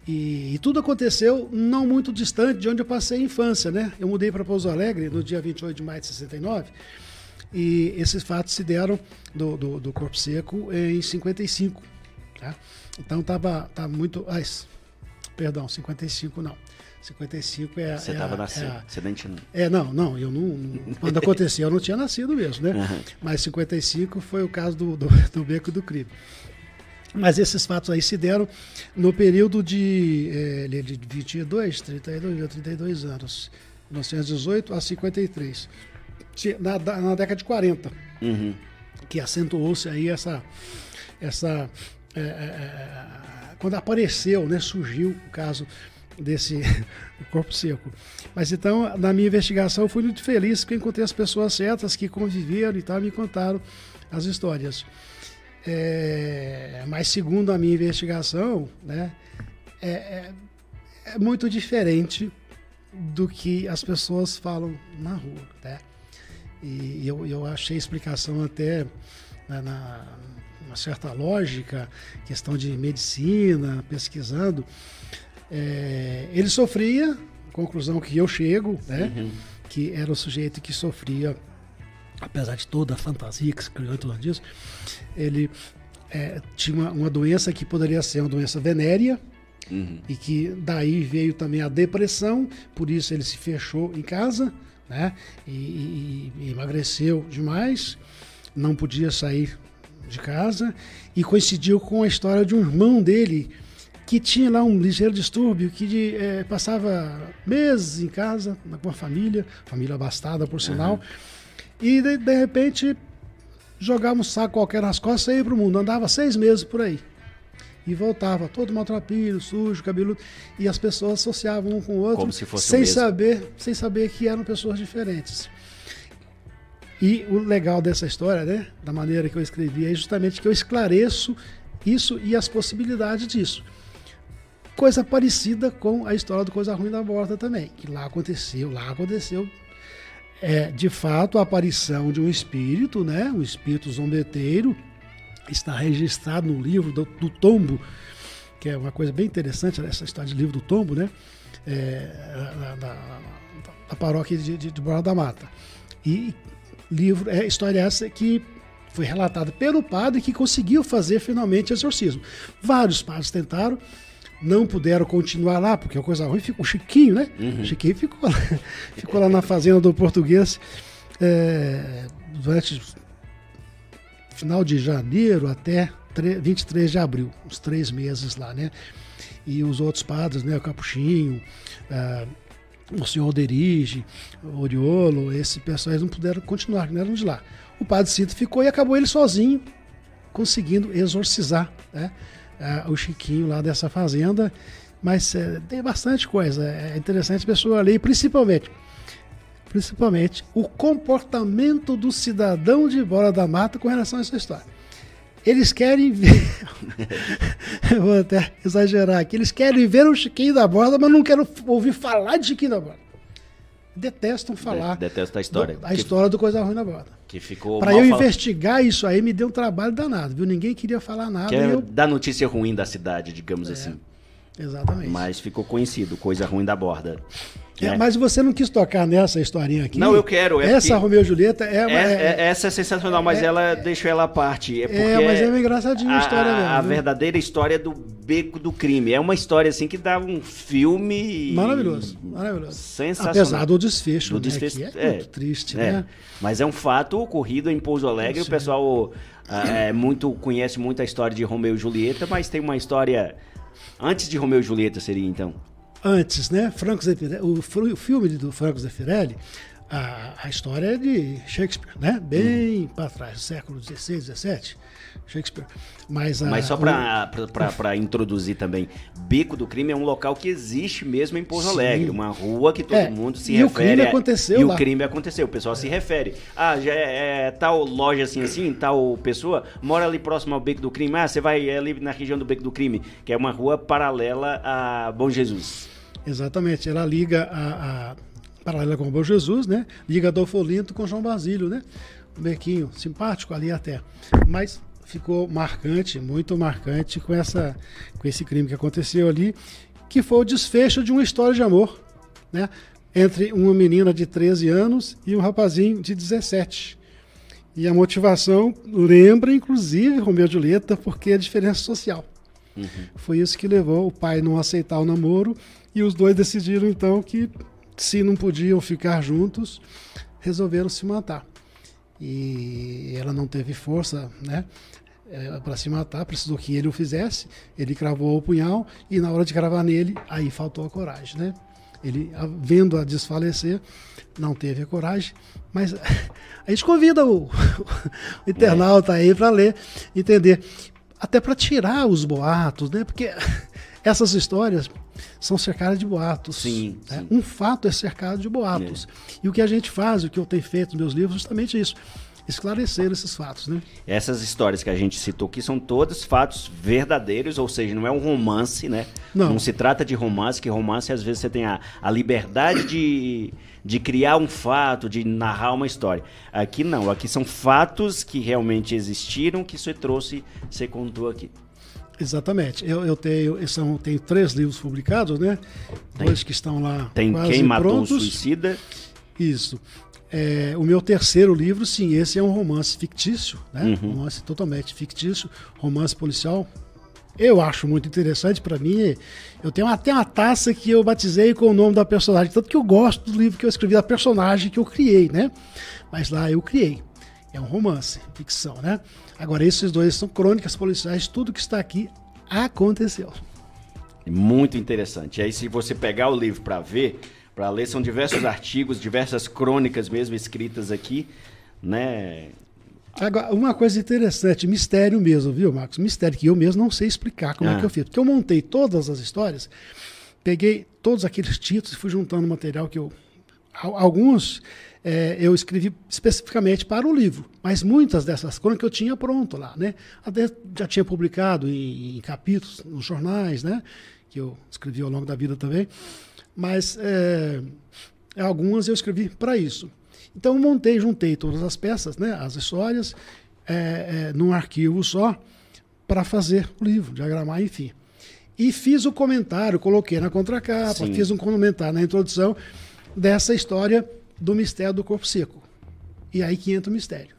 E, e, tudo aconteceu não muito distante de onde eu passei a infância, né? Eu mudei para Pouso Alegre no dia 28 de maio de 69 e esses fatos se deram do, do, do Corpo Seco em 55, tá? Então tava, tava muito... Ai, perdão, 55 não. 55 é. Você estava é, nascendo, é, você nem tinha. É, não, não, eu não. Quando aconteceu, eu não tinha nascido mesmo, né? <laughs> Uhum. Mas 55 foi o caso do, do, do beco do crime. Mas esses fatos aí se deram no período de, é, de 22, 32, 32 anos. 1918 a 53. Na, na década de 40. Uhum. Que acentuou-se aí essa. essa é, é, é, quando apareceu, né, surgiu o caso desse <laughs> corpo seco. Mas então, na minha investigação, eu fui muito feliz porque encontrei as pessoas certas que conviveram e tal, me contaram as histórias. É, mas segundo a minha investigação, né, é, é, é, muito diferente do que as pessoas falam na rua, né? E eu, eu achei explicação até né, na uma certa lógica, questão de medicina, pesquisando, é, ele sofria, conclusão que eu chego, né? Uhum. Que era o sujeito que sofria, apesar de toda a fantasia que se criou em torno disso, ele é, tinha uma, uma, doença que poderia ser uma doença venérea, uhum. e que daí veio também a depressão, por isso ele se fechou em casa, né? E, e, e emagreceu demais, não podia sair de casa, e coincidiu com a história de um irmão dele que tinha lá um ligeiro distúrbio, que é, passava meses em casa com a família, família abastada por sinal, uhum. e de, de, repente jogava um saco qualquer nas costas e ia para o mundo. Andava seis meses por aí. E voltava todo maltrapilho, sujo, cabeludo. E as pessoas associavam um com o outro. Como se fosse sem saber Sem saber que eram pessoas diferentes. E o legal dessa história, né, da maneira que eu escrevi, é justamente que eu esclareço isso e as possibilidades disso. Coisa parecida com a história do Coisa Ruim da Borda também, que lá aconteceu, lá aconteceu é, de fato a aparição de um espírito, né, um espírito zombeteiro, está registrado no livro do, do Tombo, que é uma coisa bem interessante essa história de livro do Tombo, né, é, da, paróquia de, de, de Borda da Mata. E livro, é história essa que foi relatada pelo padre que conseguiu fazer finalmente exorcismo. Vários padres tentaram, não puderam continuar lá, porque a coisa ruim ficou o Chiquinho, né? Uhum. O Chiquinho ficou lá, <laughs> ficou lá na fazenda do português é, durante final de janeiro até 23 de abril, uns três meses lá, né? E os outros padres, né? O Capuchinho, o senhor Derige, o Oriolo, esse pessoal, eles não puderam continuar, não eram de lá. O padre Cito ficou e acabou ele sozinho, conseguindo exorcizar né? Uh, o Chiquinho lá dessa fazenda. Mas uh, tem bastante coisa, é interessante a pessoa ler, principalmente principalmente o comportamento do cidadão de Bora da Mata com relação a essa história. Eles querem ver. <laughs> Vou até exagerar aqui. Eles querem ver o Chiquinho da Borda, mas não querem ouvir falar de Chiquinho da Borda. Detestam falar. Detestam a história. Do, a história do Coisa Ruim da Borda. Que ficou. Para eu investigar isso aí, me deu um trabalho danado, viu? Ninguém queria falar nada. Quer eu... dar notícia ruim da cidade, digamos é, assim. Exatamente. Mas ficou conhecido, Coisa Ruim da Borda. É, é. Mas você não quis tocar nessa historinha aqui? Não, eu quero. É essa Romeu e Julieta é, é, é, Essa é sensacional, mas ela deixou ela à parte. É, porque é, mas é engraçadinha a, a história mesmo. A verdadeira história do beco do crime. É uma história assim que dá um filme. Maravilhoso, maravilhoso. Sensacional. Apesar do desfecho, do né, desfecho é, muito triste, né? Mas é um fato ocorrido em Pouso Alegre. O pessoal é, muito, conhece muito a história de Romeu e Julieta, mas tem uma história. Antes de Romeu e Julieta seria então? antes, né? Franco Zeffirelli, o, filme do Franco Zeffirelli, a, a história é de Shakespeare, né? Bem hum. para trás, século XVI, XVII. Shakespeare. Mas, a, Mas só para introduzir também, Beco do Crime é um local que existe mesmo em Pouso Alegre, uma rua que todo é, mundo se e refere. E o crime aconteceu E lá. o crime aconteceu, o pessoal é. se refere. Ah, já é, é, tal loja assim assim, tal pessoa mora ali próximo ao Beco do Crime. Ah, você vai ali na região do Beco do Crime, que é uma rua paralela a Bom Jesus. Exatamente, ela liga a, a paralela com o Bom Jesus, né? Liga Adolfo Olinto com João Basílio, né? Um bequinho simpático ali até. Mas ficou marcante, muito marcante com, essa, com esse crime que aconteceu ali, que foi o desfecho de uma história de amor, né? Entre uma menina de 13 anos e um rapazinho de 17. E a motivação lembra, inclusive, Romeu e Julieta, porque é a diferença social. Uhum. Foi isso que levou o pai a não aceitar o namoro e os dois decidiram então que, se não podiam ficar juntos, resolveram se matar. E ela não teve força, né? É, para se matar, precisou que ele o fizesse. Ele cravou o punhal e na hora de cravar nele, aí faltou a coragem, né? Ele, vendo a desfalecer, não teve a coragem, mas <laughs> a gente convida o, o internauta aí para ler, entender, até para tirar os boatos, né? Porque <laughs> essas histórias são cercadas de boatos. Sim, né? sim. Um fato é cercado de boatos. É. E o que a gente faz, o que eu tenho feito nos meus livros, justamente isso. Esclarecer esses fatos, né? Essas histórias que a gente citou aqui são todos fatos verdadeiros, ou seja, não é um romance, né? Não, não se trata de romance, que romance às vezes você tem a, a liberdade de, de criar um fato, de narrar uma história. Aqui não, aqui são fatos que realmente existiram, que você trouxe, você contou aqui. Exatamente. Eu, eu tenho, são, tenho três livros publicados, né? Tem. Dois que estão lá. Tem Quem Matou prontos. o Suicida. Isso. É, o meu terceiro livro, sim, esse é um romance fictício, né? Uhum. Romance totalmente fictício, romance policial. Eu acho muito interessante para mim. Eu tenho até uma taça que eu batizei com o nome da personagem, tanto que eu gosto do livro que eu escrevi da personagem que eu criei, né? Mas lá eu criei. É um romance, ficção, né? Agora, esses dois são crônicas policiais, tudo que está aqui aconteceu. Muito interessante. E aí, se você pegar o livro para ver, para ler, são diversos artigos, diversas crônicas mesmo escritas aqui, né? Agora, uma coisa interessante, mistério mesmo, viu, Marcos? Mistério que eu mesmo não sei explicar como Ah. é que eu fiz. Porque eu montei todas as histórias, peguei todos aqueles títulos e fui juntando material que eu. al- Alguns é, eu escrevi especificamente para o livro, mas muitas dessas crônicas eu tinha pronto lá, né? Até já tinha publicado em, em capítulos, nos jornais, né? Que eu escrevi ao longo da vida também. Mas é, algumas eu escrevi para isso. Então eu montei, juntei todas as peças, né, as histórias, é, é, num arquivo só, para fazer o livro, diagramar, enfim. E fiz o comentário, coloquei na contracapa, Sim. fiz um comentário na introdução dessa história do mistério do corpo seco. E aí que entra o mistério.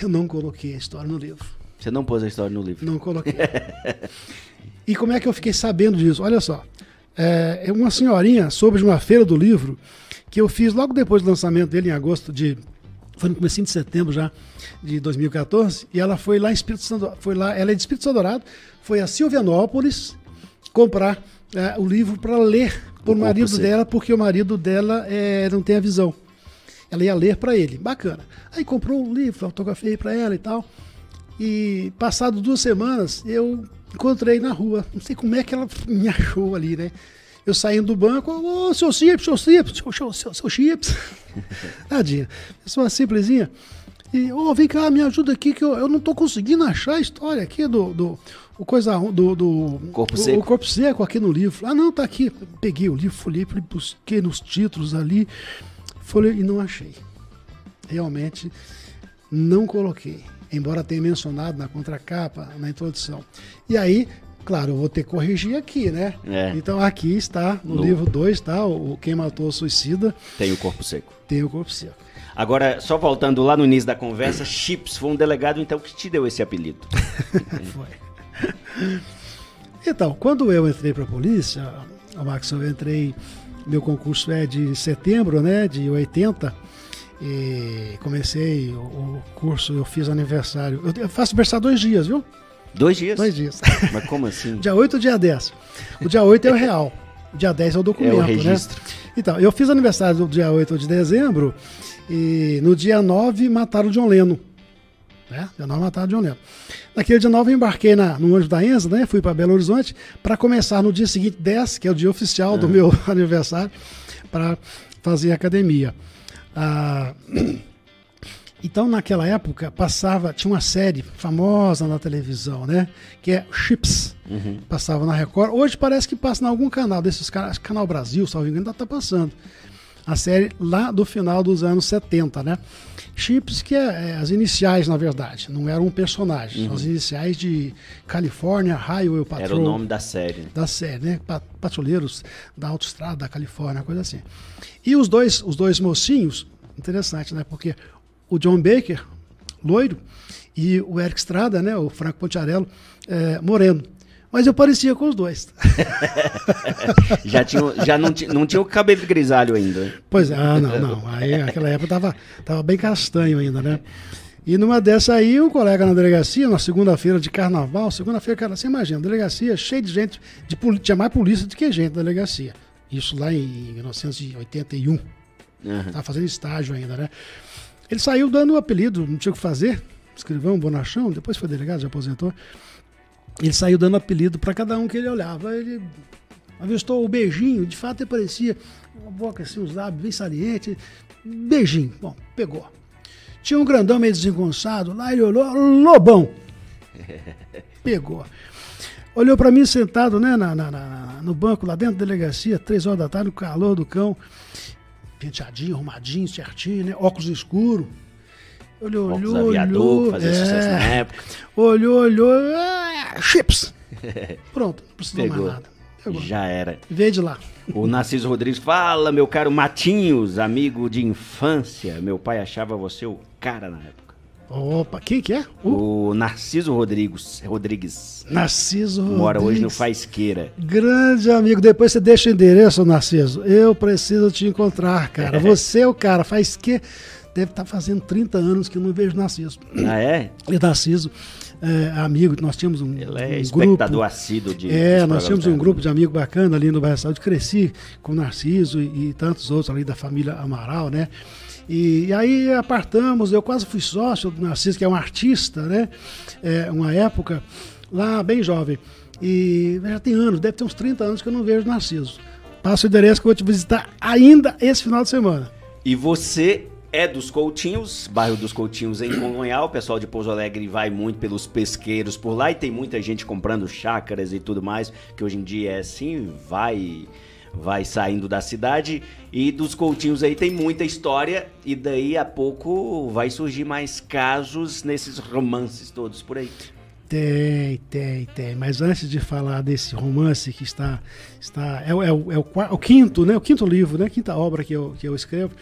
Eu não coloquei a história no livro. Você não pôs a história no livro. Não coloquei. <laughs> E como é que eu fiquei sabendo disso? Olha só. É uma senhorinha soube de uma feira do livro que eu fiz logo depois do lançamento dele, em agosto de. Foi no começo de setembro já, de 2014, e ela foi lá em Espírito Santo, foi lá, ela é de Espírito Santo Dourado, foi a Silvianópolis comprar é, o livro para ler por o marido dela, porque o marido dela é, não tem a visão. Ela ia ler para ele, bacana. Aí comprou um livro, autografei para ela e tal. E passado duas semanas, eu encontrei na rua. Não sei como é que ela me achou ali, né? Eu saindo do banco, ô, oh, seu Chips, seu Chips, seu, seu, seu Chips. <laughs> Tadinha. Pessoa simplesinha. E, ô, oh, vem cá, me ajuda aqui, que eu, eu não tô conseguindo achar a história aqui do, do o coisa do, do corpo o, seco. o, corpo seco aqui no livro. Ah, não, tá aqui. Peguei o livro, folhei, busquei nos títulos ali, folhei e não achei. Realmente não coloquei, embora tenha mencionado na contracapa, na introdução. E aí Claro, eu vou ter que corrigir aqui, né? É. Então aqui está, no, no... livro 2, tá? O Quem Matou o Suicida. Tem o corpo seco. Tem o corpo seco. Agora, só voltando lá no início da conversa, <coughs> Chips foi um delegado então que te deu esse apelido. <laughs> foi. Então, quando eu entrei para a polícia, Max, eu entrei, meu concurso é de setembro, né, de 80, e comecei o, o curso, eu fiz aniversário, eu faço aniversário dois dias, viu? Dois dias? Dois dias. <laughs> Mas como assim? dia 8 ou dia 10. O dia 8 é o real. O dia 10 é o documento, é o né? registro. Né? Então, eu fiz aniversário do dia 8 de dezembro e no dia 9 mataram o John Lennon. Né? Dia 9 mataram o John Lennon. Naquele dia 9 eu embarquei na, no ônibus da Enza, né? Fui para Belo Horizonte para começar no dia seguinte, 10, que é o dia oficial ah. do meu <laughs> aniversário, para fazer academia. Ah, <clears throat> Então, naquela época, passava, tinha uma série famosa na televisão, né? Que é Chips. Uhum. Passava na Record. Hoje parece que passa em algum canal desses caras, Canal Brasil, salvo engano, ainda tá passando. A série lá do final dos anos 70, né? Chips, que é, é as iniciais, na verdade, não era um personagem, uhum. são as iniciais de California Highway Patrol. Era o nome da série. Da série, né? Patrulheiros da autoestrada da Califórnia, coisa assim. E os dois, os dois mocinhos, interessante, né? Porque o John Baker, loiro, e o Eric Estrada, né, o Franco Pontiarello, é, moreno. Mas eu parecia com os dois. <laughs> já tinha, já não, tinha, não tinha o cabelo grisalho ainda. Pois é, ah, não, não. Aí naquela época tava, tava bem castanho ainda, né? E numa dessa aí, um colega na delegacia, na segunda-feira de carnaval, segunda-feira, cara, você imagina, delegacia cheia de gente, de, tinha mais polícia do que gente na delegacia. Isso lá em 1981. Uhum. Tava fazendo estágio ainda, né? Ele saiu dando o apelido, não tinha o que fazer. Escrivão, bonachão, depois foi delegado, já aposentou. Ele saiu dando apelido para cada um que ele olhava. Ele avistou o beijinho, de fato ele parecia uma boca assim, os lábios bem salientes. Beijinho. Bom, pegou. Tinha um grandão meio desengonçado lá, ele olhou, lobão. <laughs> Pegou. Olhou para mim sentado né, na, na, na, no banco lá dentro da delegacia, três horas da tarde, no calor do cão penteadinho, arrumadinho, certinho, né? Óculos escuro. Olhou, Óculos olhou, aviador, olhou. Fazia é, sucesso na época. Olhou, olhou. Ah, chips! <laughs> Pronto, não precisou Pegou. mais nada. Pegou. Já era. Veio de lá. O Narciso Rodrigues fala, meu caro Matinhos, amigo de infância. Meu pai achava você o cara na época. Opa, quem que é? O, o Narciso Rodrigues. Rodrigues. Narciso Rodrigues. Mora hoje no Faisqueira. Grande amigo. Depois você deixa o endereço, Narciso. Eu preciso te encontrar, cara. <laughs> Você é o cara. Faz que deve estar tá fazendo 30 anos que eu não vejo Narciso. Ah, é? E Narciso, é, amigo, nós tínhamos um, Ele é um espectador grupo, assíduo de. É, nós tínhamos um grupo de amigos bacana ali no Bairro Saúde. Cresci com Narciso e, e tantos outros ali da família Amaral, né? E, e, aí apartamos, eu quase fui sócio do Narciso, que é um artista, né? É, uma época lá bem jovem. E já tem anos, deve ter uns 30 anos que eu não vejo Narciso. Passa o endereço que eu vou te visitar ainda esse final de semana. E você é dos Coutinhos, bairro dos Coutinhos em Congonhal. O pessoal de Pouso Alegre vai muito pelos pesqueiros por lá e tem muita gente comprando chácaras e tudo mais, que hoje em dia é assim, vai vai saindo da cidade e dos Coutinhos aí tem muita história e daí a pouco vai surgir mais casos nesses romances todos por aí. Tem, tem, tem. Mas antes de falar desse romance que está. está é, é, é, o, é o, o, quinto, né? O quinto livro, né? Quinta obra que eu, que eu escrevo.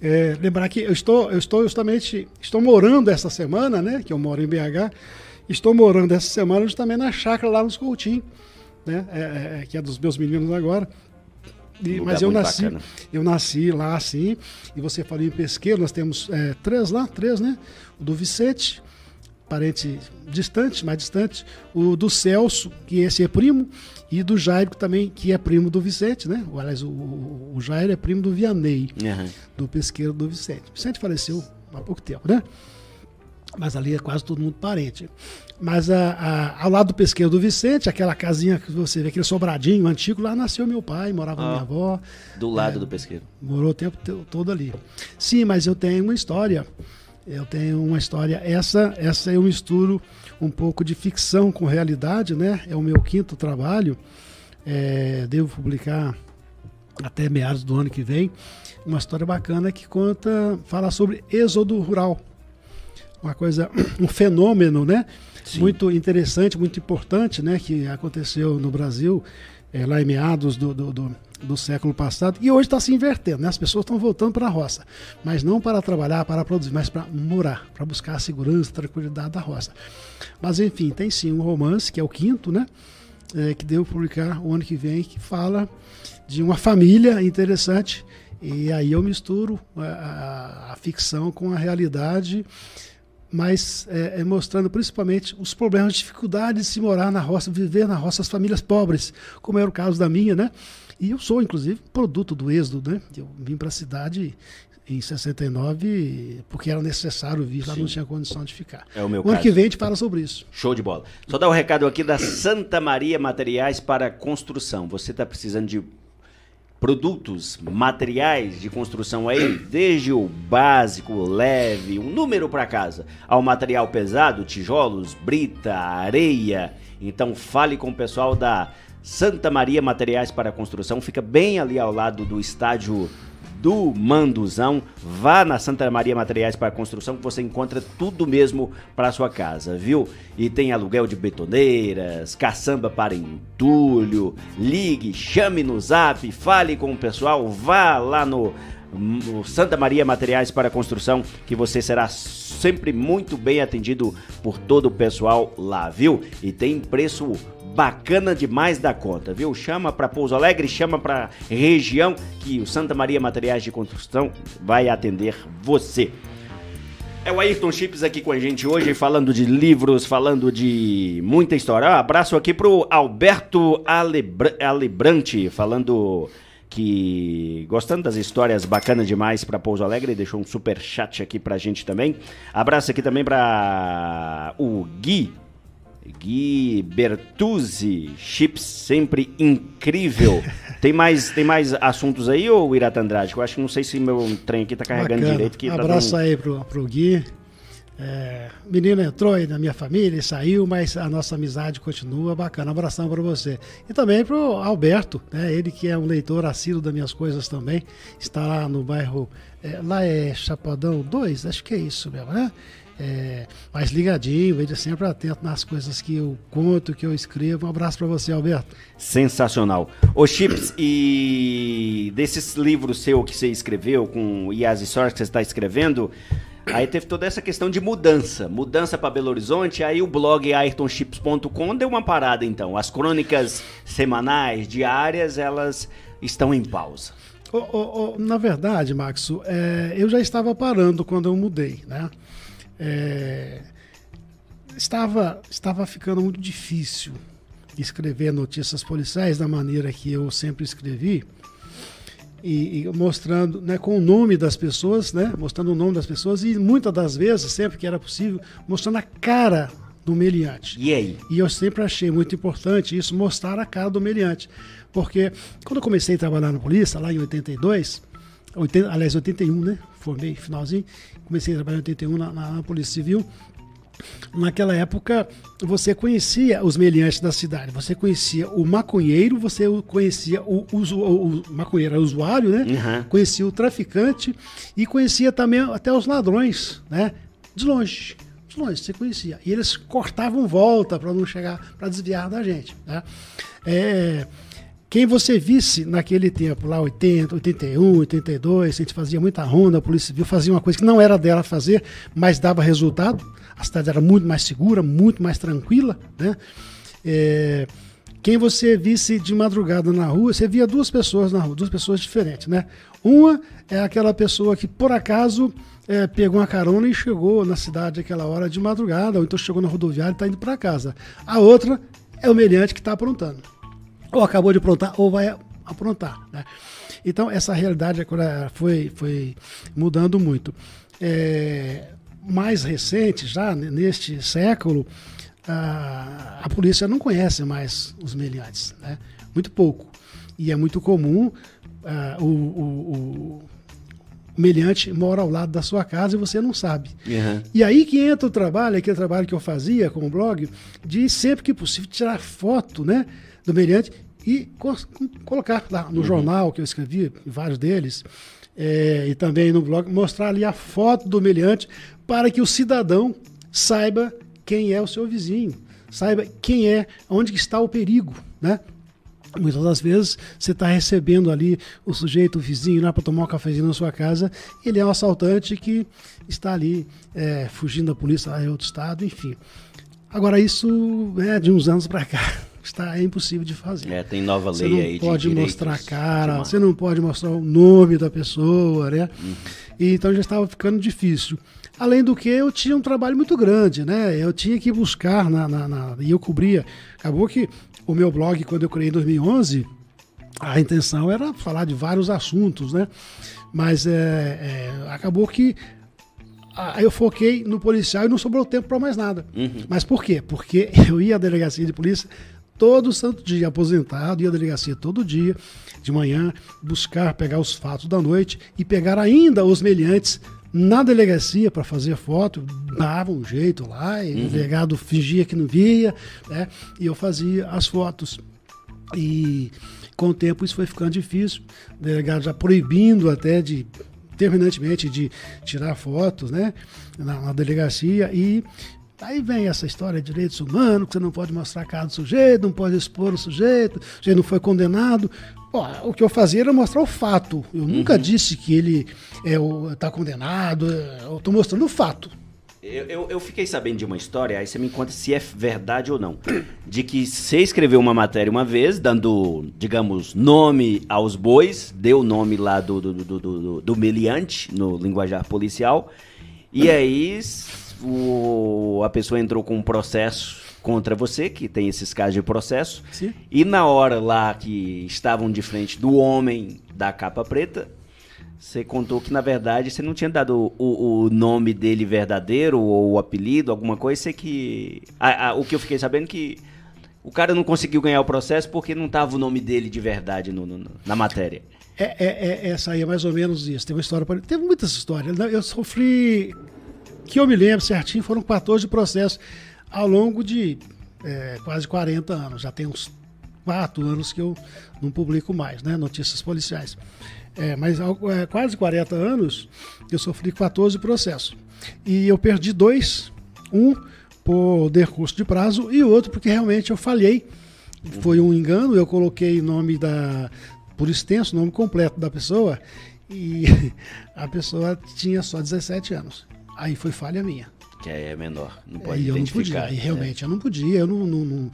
É, lembrar que eu estou, eu estou justamente. Estou morando essa semana, né? Que eu moro em BH. Estou morando essa semana justamente na chácara lá nos Coutinhos né? É, é, que é dos meus meninos agora. E, mas eu nasci, bacana. eu nasci lá assim. E você falou em pesqueiro, nós temos é, três lá, três, né? O do Vicente, parente distante, mais distante. O do Celso, que esse é primo, e do Jairo também, que é primo do Vicente, né? Aliás, o, o Jairo é primo do Vianney, uhum. do pesqueiro do Vicente. O Vicente faleceu há pouco tempo, né? Mas ali é quase todo mundo parente. Mas a, a, ao lado do pesqueiro do Vicente, aquela casinha que você vê, aquele sobradinho antigo, lá nasceu meu pai, morava ah, minha avó. Do lado é, do pesqueiro. Morou o tempo todo ali. Sim, mas eu tenho uma história. Eu tenho uma história. Essa, essa eu misturo um pouco de ficção com realidade, né? É o meu quinto trabalho. É, devo publicar até meados do ano que vem uma história bacana que conta, fala sobre êxodo rural uma coisa, <clears throat> um fenômeno, né? Sim. Muito interessante, muito importante, né? Que aconteceu no Brasil é, lá em meados do, do, do, do século passado e hoje está se invertendo, né? As pessoas estão voltando para a roça, mas não para trabalhar, para produzir, mas para morar, para buscar a segurança, a tranquilidade da roça. Mas enfim, tem sim um romance que é o quinto, né? É, que devo publicar o ano que vem, que fala de uma família interessante e aí eu misturo a, a, a ficção com a realidade mas é, é, mostrando principalmente os problemas, as dificuldades de se morar na roça, viver na roça, as famílias pobres, como era o caso da minha, né? E eu sou, inclusive, produto do êxodo, né? Eu vim para a cidade em 69 porque era necessário vir, lá Sim. não tinha condição de ficar. É o meu o ano que vem a gente fala sobre isso. Show de bola. Só dar o um recado aqui da Santa Maria Materiais para Construção. Você está precisando de produtos, materiais de construção aí, desde o básico, leve, um número para casa, ao material pesado, tijolos, brita, areia. Então fale com o pessoal da Santa Maria Materiais para Construção, fica bem ali ao lado do estádio do Manduzão. Vá na Santa Maria Materiais para Construção que você encontra tudo mesmo para sua casa, viu? E tem aluguel de betoneiras, caçamba para entulho. Ligue, chame no zap, fale com o pessoal, vá lá no Santa Maria Materiais para Construção, que você será sempre muito bem atendido por todo o pessoal lá, viu? E tem preço bacana demais da conta, viu? Chama para Pouso Alegre, chama para região que o Santa Maria Materiais de Construção vai atender você. É o Ayrton Chips aqui com a gente hoje, falando de livros, falando de muita história. Um abraço aqui pro Alberto Alebr Alebrante, falando que gostando das histórias bacanas demais para Pouso Alegre, deixou um super chat aqui pra gente também. Abraço aqui também para o Gui Gui Bertuzzi, chips sempre incrível. <laughs> Tem mais, tem mais assuntos aí, ou Irata Andrade? Eu acho que não sei se meu trem aqui tá carregando Bacana. direito. Que tá Abraço tá dando... aí pro, pro Gui. É, menino entrou aí na minha família, saiu, mas a nossa amizade continua bacana. abração para você. E também pro Alberto, né? Ele que é um leitor assíduo das minhas coisas também. Está lá no bairro. É, lá é Chapadão 2, acho que é isso mesmo, né? É, mais ligadinho, ele é sempre atento nas coisas que eu conto, que eu escrevo. Um abraço para você, Alberto. Sensacional. Ô Chips, e desses livros seu que você escreveu com e as histórias que você está escrevendo, aí teve toda essa questão de mudança, mudança para Belo Horizonte, aí o blog ayrtonchips.com deu uma parada então. As crônicas semanais, diárias, elas estão em pausa. Oh, oh, oh, na verdade, Maxo, é, eu já estava parando quando eu mudei, né? É, estava, estava ficando muito difícil escrever notícias policiais da maneira que eu sempre escrevi. E, e, mostrando né, com o nome das pessoas, né, mostrando o nome das pessoas e muitas das vezes, sempre que era possível, mostrando a cara do meliante. E aí? E eu sempre achei muito importante isso, mostrar a cara do meliante. Porque quando eu comecei a trabalhar na polícia, lá em 82, 80, aliás, 81, né? Formei finalzinho, comecei a trabalhar em 81 na, na, na Polícia Civil. Naquela época, você conhecia os meliantes da cidade, você conhecia o maconheiro, você conhecia o, o, o, o maconheiro usuário, né? Uhum. Conhecia o traficante e conhecia também até os ladrões, né? De longe, de longe você conhecia. E eles cortavam volta para não chegar, para desviar da gente, né? É, quem você visse naquele tempo, lá 80, 81, 82, a gente fazia muita ronda, a Polícia Civil fazia uma coisa que não era dela fazer, mas dava resultado. A cidade era muito mais segura, muito mais tranquila, né? É, quem você visse de madrugada na rua, você via duas pessoas na rua, duas pessoas diferentes, né? Uma é aquela pessoa que por acaso é, pegou uma carona e chegou na cidade aquela hora de madrugada, ou então chegou na rodoviária e está indo para casa. A outra é o meliante que está aprontando. Ou acabou de aprontar, ou vai aprontar. Né? Então, essa realidade foi, foi mudando muito. É, mais recente, já neste século, a, a polícia não conhece mais os meliantes, né? muito pouco. E é muito comum uh, o, o, o meliante mora ao lado da sua casa e você não sabe. Uhum. E aí que entra o trabalho, aquele trabalho que eu fazia com o blog, de sempre que possível tirar foto né, do meliante e co colocar lá no uhum. jornal que eu escrevi, vários deles, é, e também no blog, mostrar ali a foto do meliante para que o cidadão saiba quem é o seu vizinho, saiba quem é, onde está o perigo, né? Muitas das vezes você está recebendo ali o sujeito, o vizinho, lá para tomar um cafezinho na sua casa, ele é um assaltante que está ali é, fugindo da polícia em outro estado, enfim. Agora, isso é de uns anos para cá. <laughs> Está, é impossível de fazer. É, tem nova lei você aí não pode mostrar a cara, você não pode mostrar o nome da pessoa, né? Uhum. E, então já estava ficando difícil. Além do que eu tinha um trabalho muito grande, né? Eu tinha que buscar na, na, na, e eu cobria. Acabou que o meu blog, quando eu criei em 2011, a intenção era falar de vários assuntos, né? Mas é, é, acabou que aí eu foquei no policial e não sobrou tempo para mais nada. Uhum. Mas por quê? Porque <laughs> eu ia à delegacia de polícia todo santo dia, aposentado, ia à delegacia todo dia, de manhã, buscar, pegar os fatos da noite e pegar ainda os meliantes na delegacia para fazer foto, dava um jeito lá, e uhum. o delegado fingia que não via, né? E eu fazia as fotos. E com o tempo isso foi ficando difícil, o delegado já proibindo até de terminantemente de tirar fotos, né, na, na delegacia e Aí vem essa história de direitos humanos, que você não pode mostrar a cara do sujeito, não pode expor o sujeito, o sujeito não foi condenado. Pô, o que eu fazia era mostrar o fato. Eu uhum. nunca disse que ele está é, condenado, eu estou mostrando o fato. Eu, eu, eu, fiquei sabendo de uma história, aí você me conta se é verdade ou não. <clears throat> De que você escreveu uma matéria uma vez, dando, digamos, nome aos bois, deu o nome lá do, do, do, do, do meliante no linguajar policial, e aí o, a pessoa entrou com um processo contra você, que tem esses casos de processo. Sim. E na hora lá que estavam de frente do homem da capa preta, você contou que na verdade você não tinha dado o, o nome dele verdadeiro ou o apelido, alguma coisa. Sei que. A, a, o que eu fiquei sabendo que o cara não conseguiu ganhar o processo porque não estava o nome dele de verdade no, no, na matéria. É, é, é, essa aí é mais ou menos isso. Tem uma história. Teve muitas histórias. Eu sofri. Que eu me lembro certinho, foram 14 processos ao longo de é, quase 40 anos. Já tem uns 4 anos que eu não publico mais, né? Notícias policiais. É, mas há é, quase 40 anos eu sofri 14 processos. E eu perdi dois. Um por decurso de prazo e outro porque realmente eu falhei. Foi um engano, eu coloquei o nome da. por extenso, o nome completo da pessoa e <laughs> a pessoa tinha só 17 anos. Aí foi falha minha que é menor. Não pode e eu não podia, e realmente eu não podia, eu não, não, não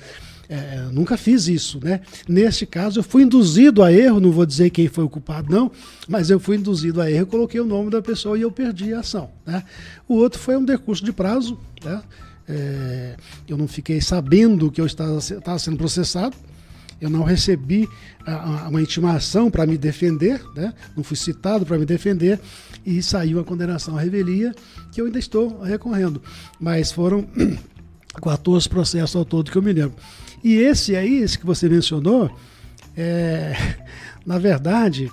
é, nunca fiz isso, né? Neste caso, eu fui induzido a erro, não vou dizer quem foi o culpado, não, mas eu fui induzido a erro, coloquei o nome da pessoa e eu perdi a ação. Né? O outro foi um decurso de prazo, né? É, eu não fiquei sabendo que eu estava, estava sendo processado, eu não recebi a, a, uma intimação para me defender, né? não fui citado para me defender, e saiu a condenação à revelia, que eu ainda estou recorrendo. Mas foram <clears throat> 14 processos ao todo que eu me lembro. E esse aí, esse que você mencionou, é, <laughs> na verdade,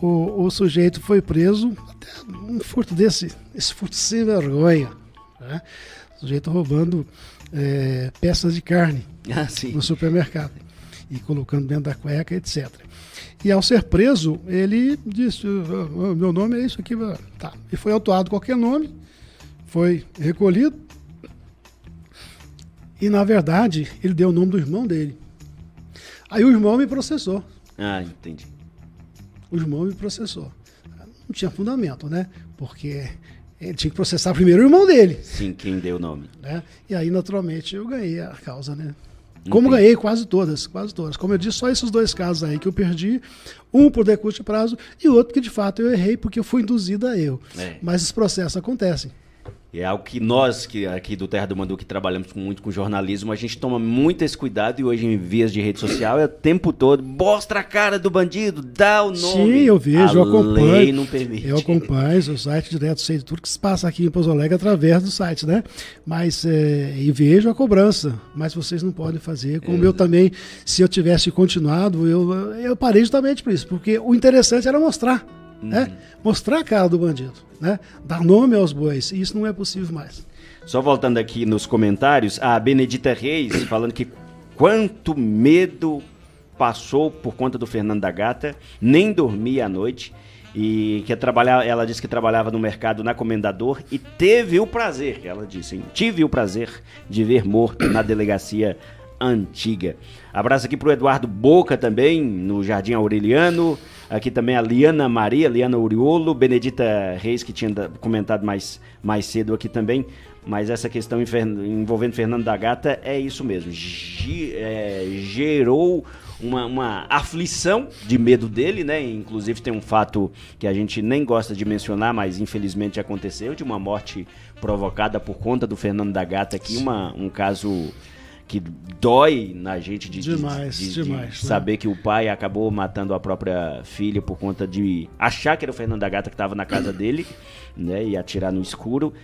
o, o, sujeito foi preso, até um furto desse, <laughs> esse furto sem vergonha. Né? O sujeito roubando é, peças de carne ah, no supermercado e colocando dentro da cueca, etc. E ao ser preso, ele disse: meu nome é isso aqui. Tá. E foi autuado qualquer nome, foi recolhido. E na verdade, ele deu o nome do irmão dele. Aí o irmão me processou. Ah, entendi. O irmão me processou. Não tinha fundamento, né? Porque ele tinha que processar primeiro o irmão dele. Sim, quem deu o nome. Né? E aí, naturalmente, eu ganhei a causa, né? Como Entendi. ganhei quase todas, quase todas. Como eu disse, só esses dois casos aí que eu perdi, um por decurso de prazo e outro que de fato eu errei porque eu fui induzido a erro. É. Mas esses processos acontecem. É algo que nós, que aqui do Terra do Mandu, que trabalhamos muito com jornalismo, a gente toma muito esse cuidado e hoje em vias de rede social é o tempo todo, mostra a cara do bandido, dá o nome. Sim, eu vejo, a eu acompanho. Lei não permite. Eu acompanho o site direto, sei tudo que se passa aqui em Pouso Alegre através do site, né? Mas, é, e vejo a cobrança, mas vocês não podem fazer, como é. eu também, se eu tivesse continuado, eu, eu parei justamente por isso, porque o interessante era mostrar. Né? Uhum. Né? Mostrar a cara do bandido, né? dar nome aos bois. E isso não é possível mais. Só voltando aqui nos comentários, a Benedita Reis <coughs> falando que quanto medo passou por conta do Fernando da Gata, nem dormia à noite e que trabalhar, ela disse que trabalhava no mercado na Comendador e teve o prazer, ela disse, hein? tive o prazer de ver morto na delegacia antiga. Abraço aqui pro Eduardo Boca também, no Jardim Aureliano. Aqui também a Liana Maria, Liana Uriolo, Benedita Reis, que tinha comentado mais, mais cedo aqui também. Mas essa questão envolvendo Fernando da Gata é isso mesmo. G é, gerou uma, uma, aflição de medo dele, né? Inclusive tem um fato que a gente nem gosta de mencionar, mas infelizmente aconteceu, de uma morte provocada por conta do Fernando da Gata aqui, uma, um caso que dói na gente de, demais, de, de, demais, de né? saber que o pai acabou matando a própria filha por conta de achar que era o Fernando da Gata que estava na casa <coughs> dele, né, e atirar no escuro.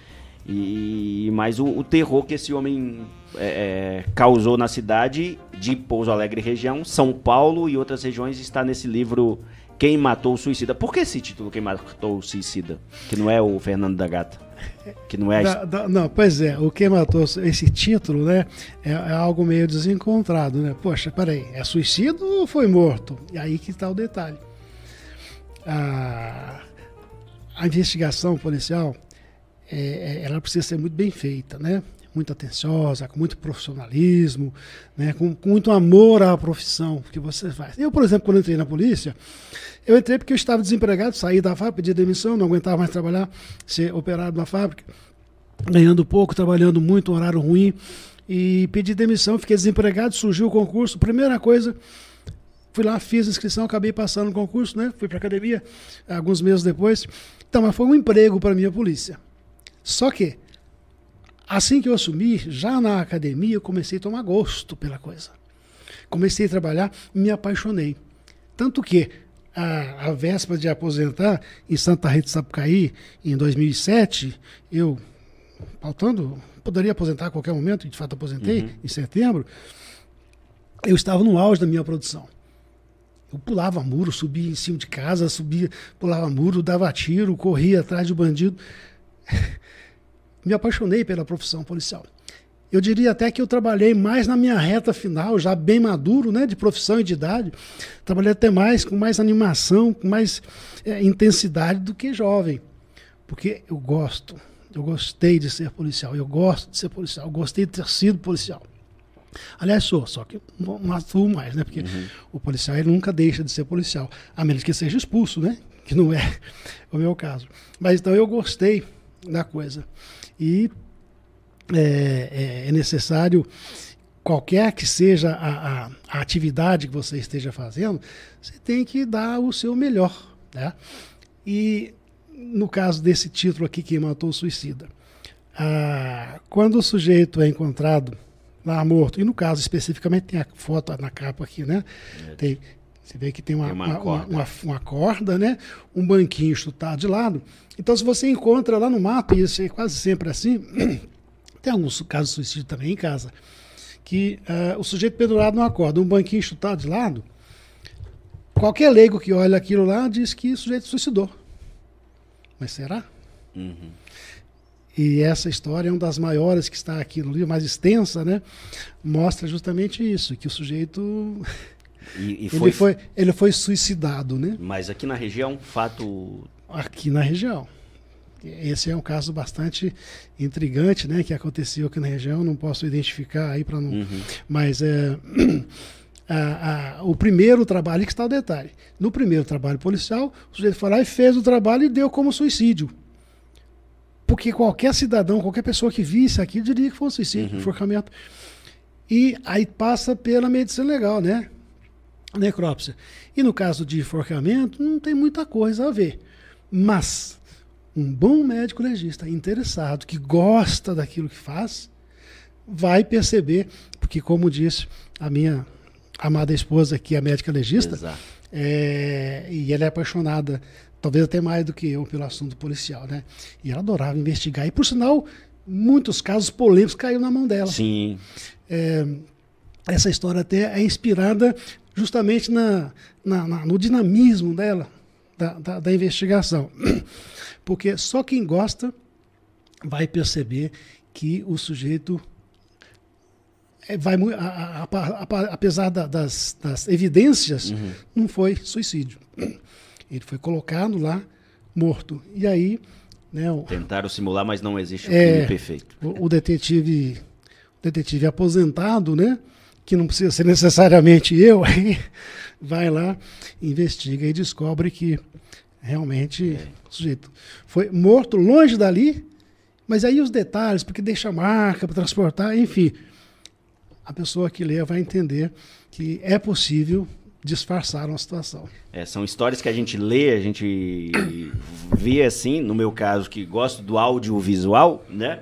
E mas o, o terror que esse homem é, é, causou na cidade de Pouso Alegre região, São Paulo e outras regiões está nesse livro Quem Matou o Suicida. Por que esse título Quem Matou o Suicida? Que não é o Fernando da Gata. <laughs> Que não é. Da, da, não, pois é, o que matou esse título, né? É, é, algo meio desencontrado, né? Poxa, peraí, é suicídio ou foi morto? E aí que está o detalhe. A, a investigação policial, é, é, ela precisa ser muito bem feita, né? Muito atenciosa, com muito profissionalismo, né? com, com muito amor à profissão que você faz. Eu, por exemplo, quando entrei na polícia, eu entrei porque eu estava desempregado, saí da fábrica, pedi demissão, não aguentava mais trabalhar, ser operário na fábrica, ganhando pouco, trabalhando muito, horário ruim. E pedi demissão, fiquei desempregado, surgiu o concurso. Primeira coisa, fui lá, fiz inscrição, acabei passando no concurso, né? Fui para academia alguns meses depois. Então, mas foi um emprego para minha polícia. Só que, assim que eu assumi, já na academia, eu comecei a tomar gosto pela coisa. Comecei a trabalhar, me apaixonei. Tanto que a, a véspera de aposentar em Santa Rita Sapucaí, em 2007, eu, faltando, poderia aposentar a qualquer momento, de fato aposentei, uhum. em setembro, eu estava no auge da minha produção. Eu pulava muro, subia em cima de casa, subia, pulava muro, dava tiro, corria atrás de bandido. <laughs> Me apaixonei pela profissão policial. Eu diria até que eu trabalhei mais na minha reta final, já bem maduro, né, de profissão e de idade. Trabalhei até mais, com mais animação, com mais é, intensidade do que jovem. Porque eu gosto, eu gostei de ser policial, eu gosto de ser policial, eu gostei de ter sido policial. Aliás, sou, só que não atuo mais, né? Porque uhum. o policial ele nunca deixa de ser policial, a menos que seja expulso, né? Que não é <laughs> o meu caso. Mas então eu gostei da coisa. E é, é, é necessário, qualquer que seja a, a, a, atividade que você esteja fazendo, você tem que dar o seu melhor. Né? E no caso desse título aqui, Quem Matou o Suicida, ah, quando o sujeito é encontrado lá morto, e no caso especificamente tem a foto na capa aqui, né? É. Tem, você vê que tem uma, tem uma, uma, corda. Uma, corda. né? Um banquinho chutado de lado. Então, se você encontra lá no mato, e isso é quase sempre assim, <clears throat> Tem alguns casos de suicídio também em casa. Que uh, o sujeito pendurado numa corda, um banquinho chutado de lado. Qualquer leigo que olha aquilo lá diz que o sujeito suicidou. Mas será? Uhum. E essa história é uma das maiores que está aqui no livro, mais extensa, né? Mostra justamente isso, que o sujeito <laughs> e, e foi... Ele, foi, ele foi suicidado, né? Mas aqui na região, fato. Aqui na região. Esse é um caso bastante intrigante, né, que aconteceu aqui na região. Não posso identificar aí para não, uhum. mas é <clears throat> a, a, o primeiro trabalho que está o detalhe. No primeiro trabalho policial, o sujeito foi lá e fez o trabalho e deu como suicídio. Porque qualquer cidadão, qualquer pessoa que visse aquilo diria que foi um suicídio, uhum. enforcamento. E aí passa pela medicina legal, né? Necrópsia. E no caso de enforcamento, não tem muita coisa a ver. Mas um bom médico legista interessado, que gosta daquilo que faz, vai perceber, porque como disse a minha amada esposa, que é médica legista, é, e ela é apaixonada, talvez até mais do que eu, pelo assunto policial, né? E ela adorava investigar. E por sinal, muitos casos polêmicos caíram na mão dela. Sim. É, essa história até é inspirada justamente na, na, na no dinamismo dela, da, da, da, investigação. <clears throat> Porque só quem gosta vai perceber que o sujeito é, vai a, a, a, apesar das, das evidências, uhum. não foi suicídio. <clears throat> Ele foi colocado lá morto. E aí. Né, o, <laughs> Tentaram simular, mas não existe o é, crime perfeito. O, o, detetive, o detetive aposentado, né? Que não precisa ser necessariamente eu, <laughs> aí vai lá, investiga e descobre que realmente é. o sujeito foi morto longe dali, mas aí os detalhes, porque deixa marca para transportar, enfim a pessoa que lê vai entender que é possível disfarçar uma situação. É, são histórias que a gente lê, a gente vê assim, no meu caso, que gosto do audiovisual, né?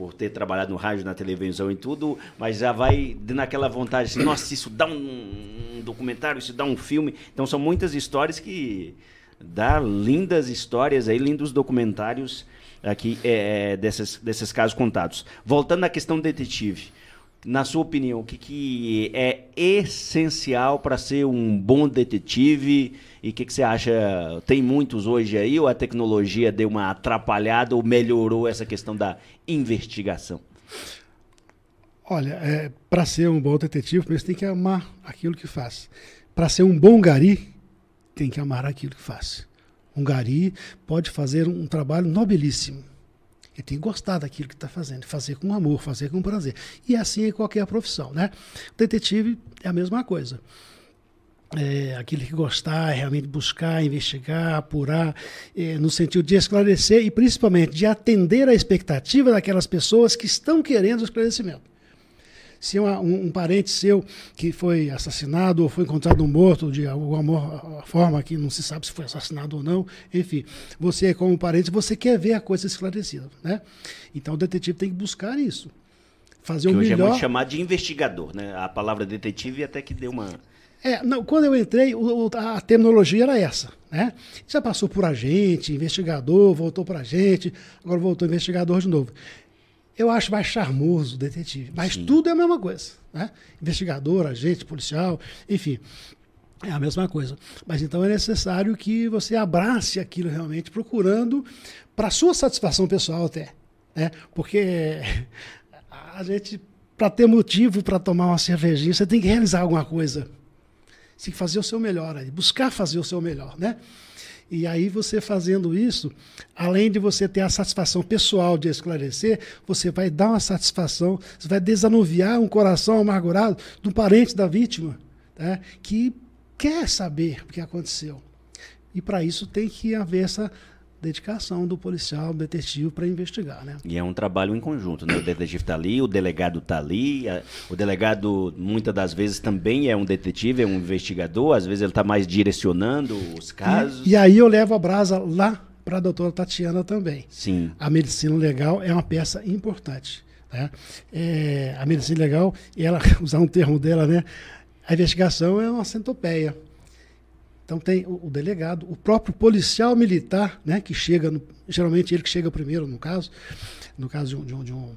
Por ter trabalhado no rádio, na televisão e tudo, mas já vai naquela vontade assim, nossa, isso dá um documentário, isso dá um filme. Então são muitas histórias que dá lindas histórias aí, lindos documentários aqui é, desses, desses casos contados. Voltando à questão detetive na sua opinião, o que, que é essencial para ser um bom detetive? E o que, que você acha? Tem muitos hoje aí, ou a tecnologia deu uma atrapalhada ou melhorou essa questão da investigação? Olha, é, para ser um bom detetive, você tem que amar aquilo que faz. Para ser um bom gari, tem que amar aquilo que faz. Um gari pode fazer um trabalho nobilíssimo ele tem que gostar daquilo que está fazendo, fazer com amor, fazer com prazer. E assim é qualquer profissão, né? Detetive é a mesma coisa. É, aquele que gostar, realmente buscar, investigar, apurar, é, no sentido de esclarecer e principalmente de atender a expectativa daquelas pessoas que estão querendo o esclarecimento se uma, um, um, parente seu que foi assassinado ou foi encontrado morto de alguma forma que não se sabe se foi assassinado ou não, enfim, você como parente, você quer ver a coisa esclarecida, né? Então o detetive tem que buscar isso. Fazer o melhor. Hoje é muito chamado de investigador, né? A palavra detetive até que deu uma é, não, quando eu entrei, o, a terminologia era essa. Né? Já passou por agente, investigador, voltou para agente, agora voltou investigador de novo eu acho mais charmoso o detetive. Mas Sim. tudo é a mesma coisa. Né? Investigador, agente, policial, enfim. É a mesma coisa. Mas então é necessário que você abrace aquilo realmente, procurando para sua satisfação pessoal até. Né? Porque <laughs> a gente, para ter motivo para tomar uma cervejinha, você tem que realizar alguma coisa. Você tem que fazer o seu melhor aí, buscar fazer o seu melhor, né? E aí você fazendo isso, além de você ter a satisfação pessoal de esclarecer, você vai dar uma satisfação, você vai desanuviar um coração amargurado do parente da vítima, né, que quer saber o que aconteceu. E para isso tem que haver essa dedicação do policial, do detetive para investigar, né? E é um trabalho em conjunto, né? O detetive está ali, o delegado está ali, o delegado muitas das vezes também é um detetive, é um investigador, às vezes ele está mais direcionando os casos. E, e aí eu levo a brasa lá para a doutora Tatiana também. Sim. A medicina legal é uma peça importante. Né? É, a medicina legal, ela <laughs> usar um termo dela, né? A investigação é uma centopeia. Então tem o, o, delegado, o próprio policial militar, né, que chega, no, geralmente ele que chega primeiro no caso, no caso de um, de um, de um,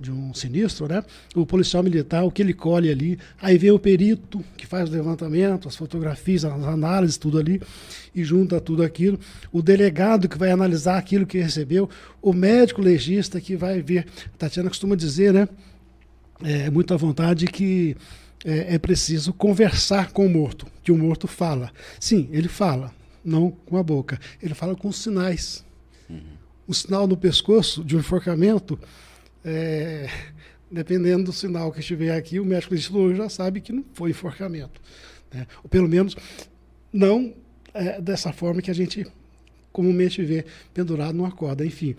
de um sinistro, né, o policial militar, o que ele colhe ali, aí vem o perito que faz o levantamento, as fotografias, as análises, tudo ali, e junta tudo aquilo, o delegado que vai analisar aquilo que recebeu, o médico legista que vai ver, a Tatiana costuma dizer, né, é muito à vontade que é, é preciso conversar com o morto, que o morto fala. Sim, ele fala, não com a boca. Ele fala com sinais. Uhum. O sinal no pescoço de um enforcamento, é, dependendo do sinal que estiver aqui, o médico legista já sabe que não foi enforcamento. Né? Ou pelo menos não é, dessa forma que a gente comumente vê pendurado numa corda. Enfim,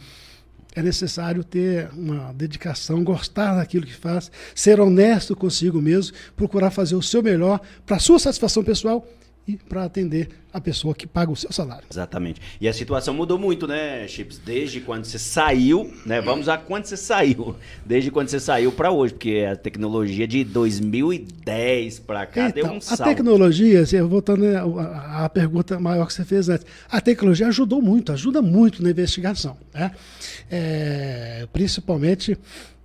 é necessário ter uma dedicação, gostar daquilo que faz, ser honesto consigo mesmo, procurar fazer o seu melhor para a sua satisfação pessoal e para atender a pessoa que paga o seu salário. Exatamente. E a situação mudou muito, né, Chips? Desde quando você saiu, né? Vamos a quando você saiu. Desde quando você saiu para hoje, porque a tecnologia de 2010 para cá então, deu um salto. A tecnologia, assim, voltando à pergunta maior que você fez antes, a tecnologia ajudou muito, ajuda muito na investigação, né? É, principalmente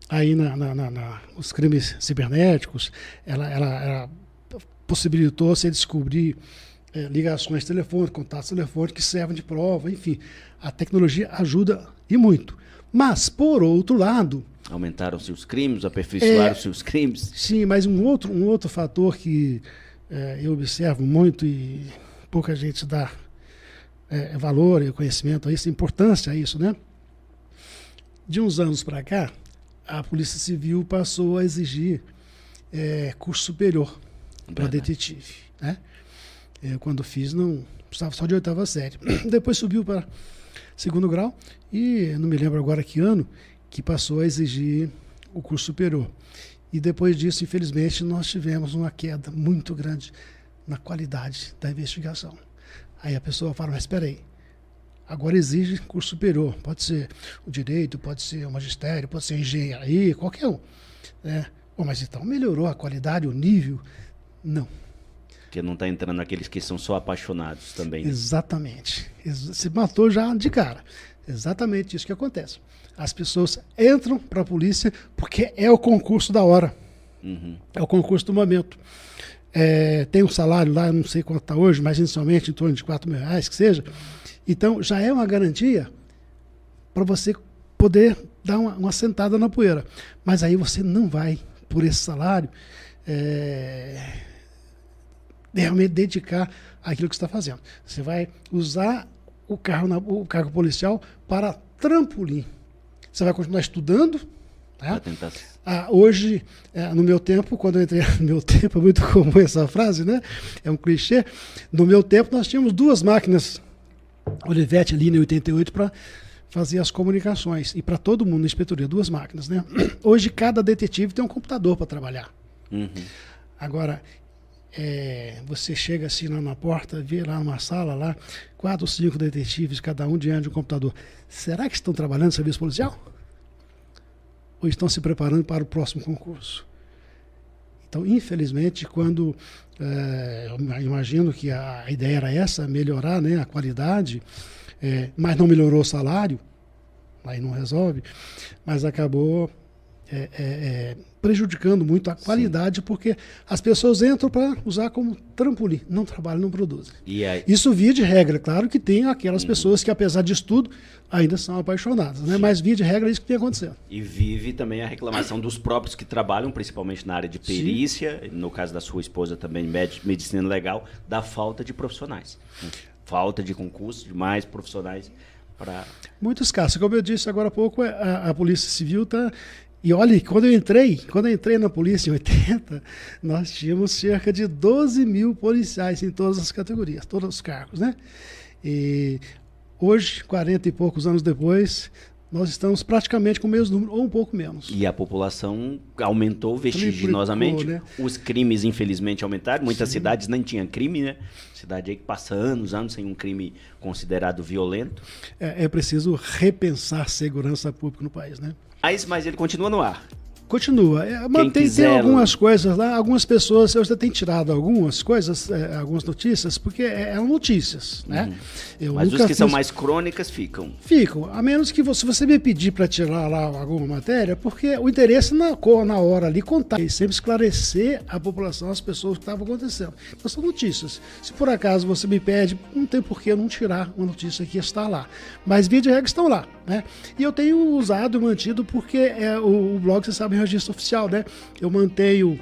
aí na, na, na, na, os crimes cibernéticos, ela, ela, ela possibilitou você descobrir é, ligações telefônicas, contatos telefônicos que servem de prova, enfim. A tecnologia ajuda e muito. Mas, por outro lado. Aumentaram-se os crimes, aperfeiçoaram-se é, os crimes. Sim, mas um outro, um outro fator que é, eu observo muito e pouca gente dá é, valor e conhecimento a isso, importância a isso, né? De uns anos para cá, a Polícia Civil passou a exigir é, curso superior para detetive. Né? Eu, quando fiz, não estava só de oitava série. <clears throat> Depois subiu para segundo grau e não me lembro agora que ano que passou a exigir o curso superior. E depois disso, infelizmente, nós tivemos uma queda muito grande na qualidade da investigação. Aí a pessoa fala, mas espera aí, agora exige curso superior. Pode ser o direito, pode ser o magistério, pode ser engenharia, qualquer um. Né? Bom, mas então melhorou a qualidade, o nível não. Porque não está entrando aqueles que são só apaixonados também. Né? Exatamente. Se matou já de cara. Exatamente isso que acontece. As pessoas entram para a polícia porque é o concurso da hora. Uhum. É o concurso do momento. É, tem um salário lá, não sei quanto está hoje, mas inicialmente em torno de 4 mil reais, que seja. Então já é uma garantia para você poder dar uma, uma sentada na poeira. Mas aí você não vai, por esse salário, é, realmente dedicar àquilo que está fazendo. Você vai usar o carro, na, o cargo policial para trampolim. Você vai continuar estudando. Né? Ah, hoje, é, no meu tempo, quando eu entrei no <laughs> meu tempo, é muito comum essa frase, né? É um clichê. No meu tempo, nós tínhamos duas máquinas Olivetti Linha 88 para fazer as comunicações. E para todo mundo na inspetoria, duas máquinas, né? <clears throat> Hoje, cada detetive tem um computador para trabalhar. Uhum. Agora, é, você chega assim lá na porta, vê lá numa sala, lá, quatro ou cinco detetives, cada um diante de um computador. Será que estão trabalhando no serviço policial? Ou estão se preparando para o próximo concurso? Então, infelizmente, quando é, imagino que a ideia era essa, melhorar né, a qualidade, é, mas não melhorou o salário, aí não resolve, mas acabou é, é, é, prejudicando muito a qualidade, Sim. porque as pessoas entram para usar como trampolim, não trabalham, não produzem. Aí... Isso via de regra, claro que tem aquelas uhum. pessoas que, apesar de estudo, ainda são apaixonadas, né? mas via de regra é isso que tem acontecendo. E vive também a reclamação dos próprios que trabalham, principalmente na área de perícia, Sim. no caso da sua esposa também, medicina legal, da falta de profissionais. Falta de concurso, de mais profissionais para. Muitos casos. Como eu disse agora há pouco, é, a, a Polícia Civil está e olha, quando eu entrei, quando eu entrei na polícia em 80, <laughs> nós tínhamos cerca de 12 mil policiais em todas as categorias, todos os cargos, né? E hoje, 40 e poucos anos depois, nós estamos praticamente com o mesmo número, ou um pouco menos. E a população aumentou vertiginosamente. Né? Os crimes, infelizmente, aumentaram. Muitas Sim. cidades nem tinham crime, né? Cidade aí que passa anos, anos sem um crime considerado violento. É, é preciso repensar segurança pública no país, né? Mas, mas ele continua no ar. Continua. É, mantém, quiser, tem algumas coisas lá, algumas pessoas, eu já tenho tirado algumas coisas, é, algumas notícias, porque é, eram notícias, né? Uhum. Mas os que fiz... são mais crônicas ficam. Ficam, a menos que você, você me pedir para tirar lá alguma matéria, porque o interesse na, na hora ali contar e sempre esclarecer a população, as pessoas que estavam acontecendo. Então são notícias. Se por acaso você me pede, não tem por que eu não tirar uma notícia que está lá. Mas vídeo e regra estão lá, né? E eu tenho usado e mantido porque é, o, o blog, você sabe, em registro oficial, né? Eu mantenho,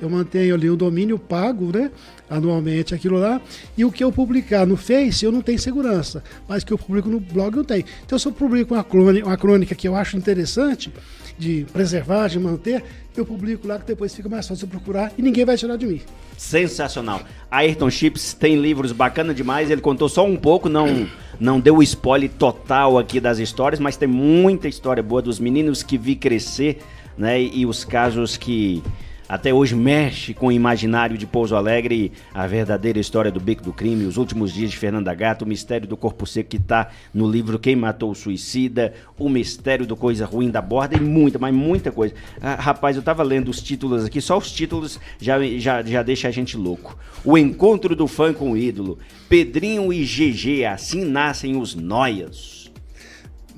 eu mantenho ali o domínio pago, né? Anualmente aquilo lá. E o que eu publicar no Face, eu não tenho segurança. Mas o que eu publico no blog, eu tenho. Então, se eu publico uma crônica, uma crônica que eu acho interessante, de preservar, de manter, eu publico lá que depois fica mais fácil procurar e ninguém vai tirar de mim. Sensacional. Ayrton Chips tem livros bacana demais. Ele contou só um pouco, não não deu o spoiler total aqui das histórias, mas tem muita história boa dos meninos que vi crescer, né? E, os casos que até hoje mexe com o imaginário de Pouso Alegre, a verdadeira história do Beco do Crime, os últimos dias de Fernanda Gato, o mistério do corpo seco que está no livro Quem Matou o Suicida, o mistério do Coisa Ruim da Borda e muita, mas muita coisa. Ah, rapaz, eu tava lendo os títulos aqui, só os títulos já, já, já deixa a gente louco. O encontro do fã com o ídolo, Pedrinho e GG, assim nascem os noias.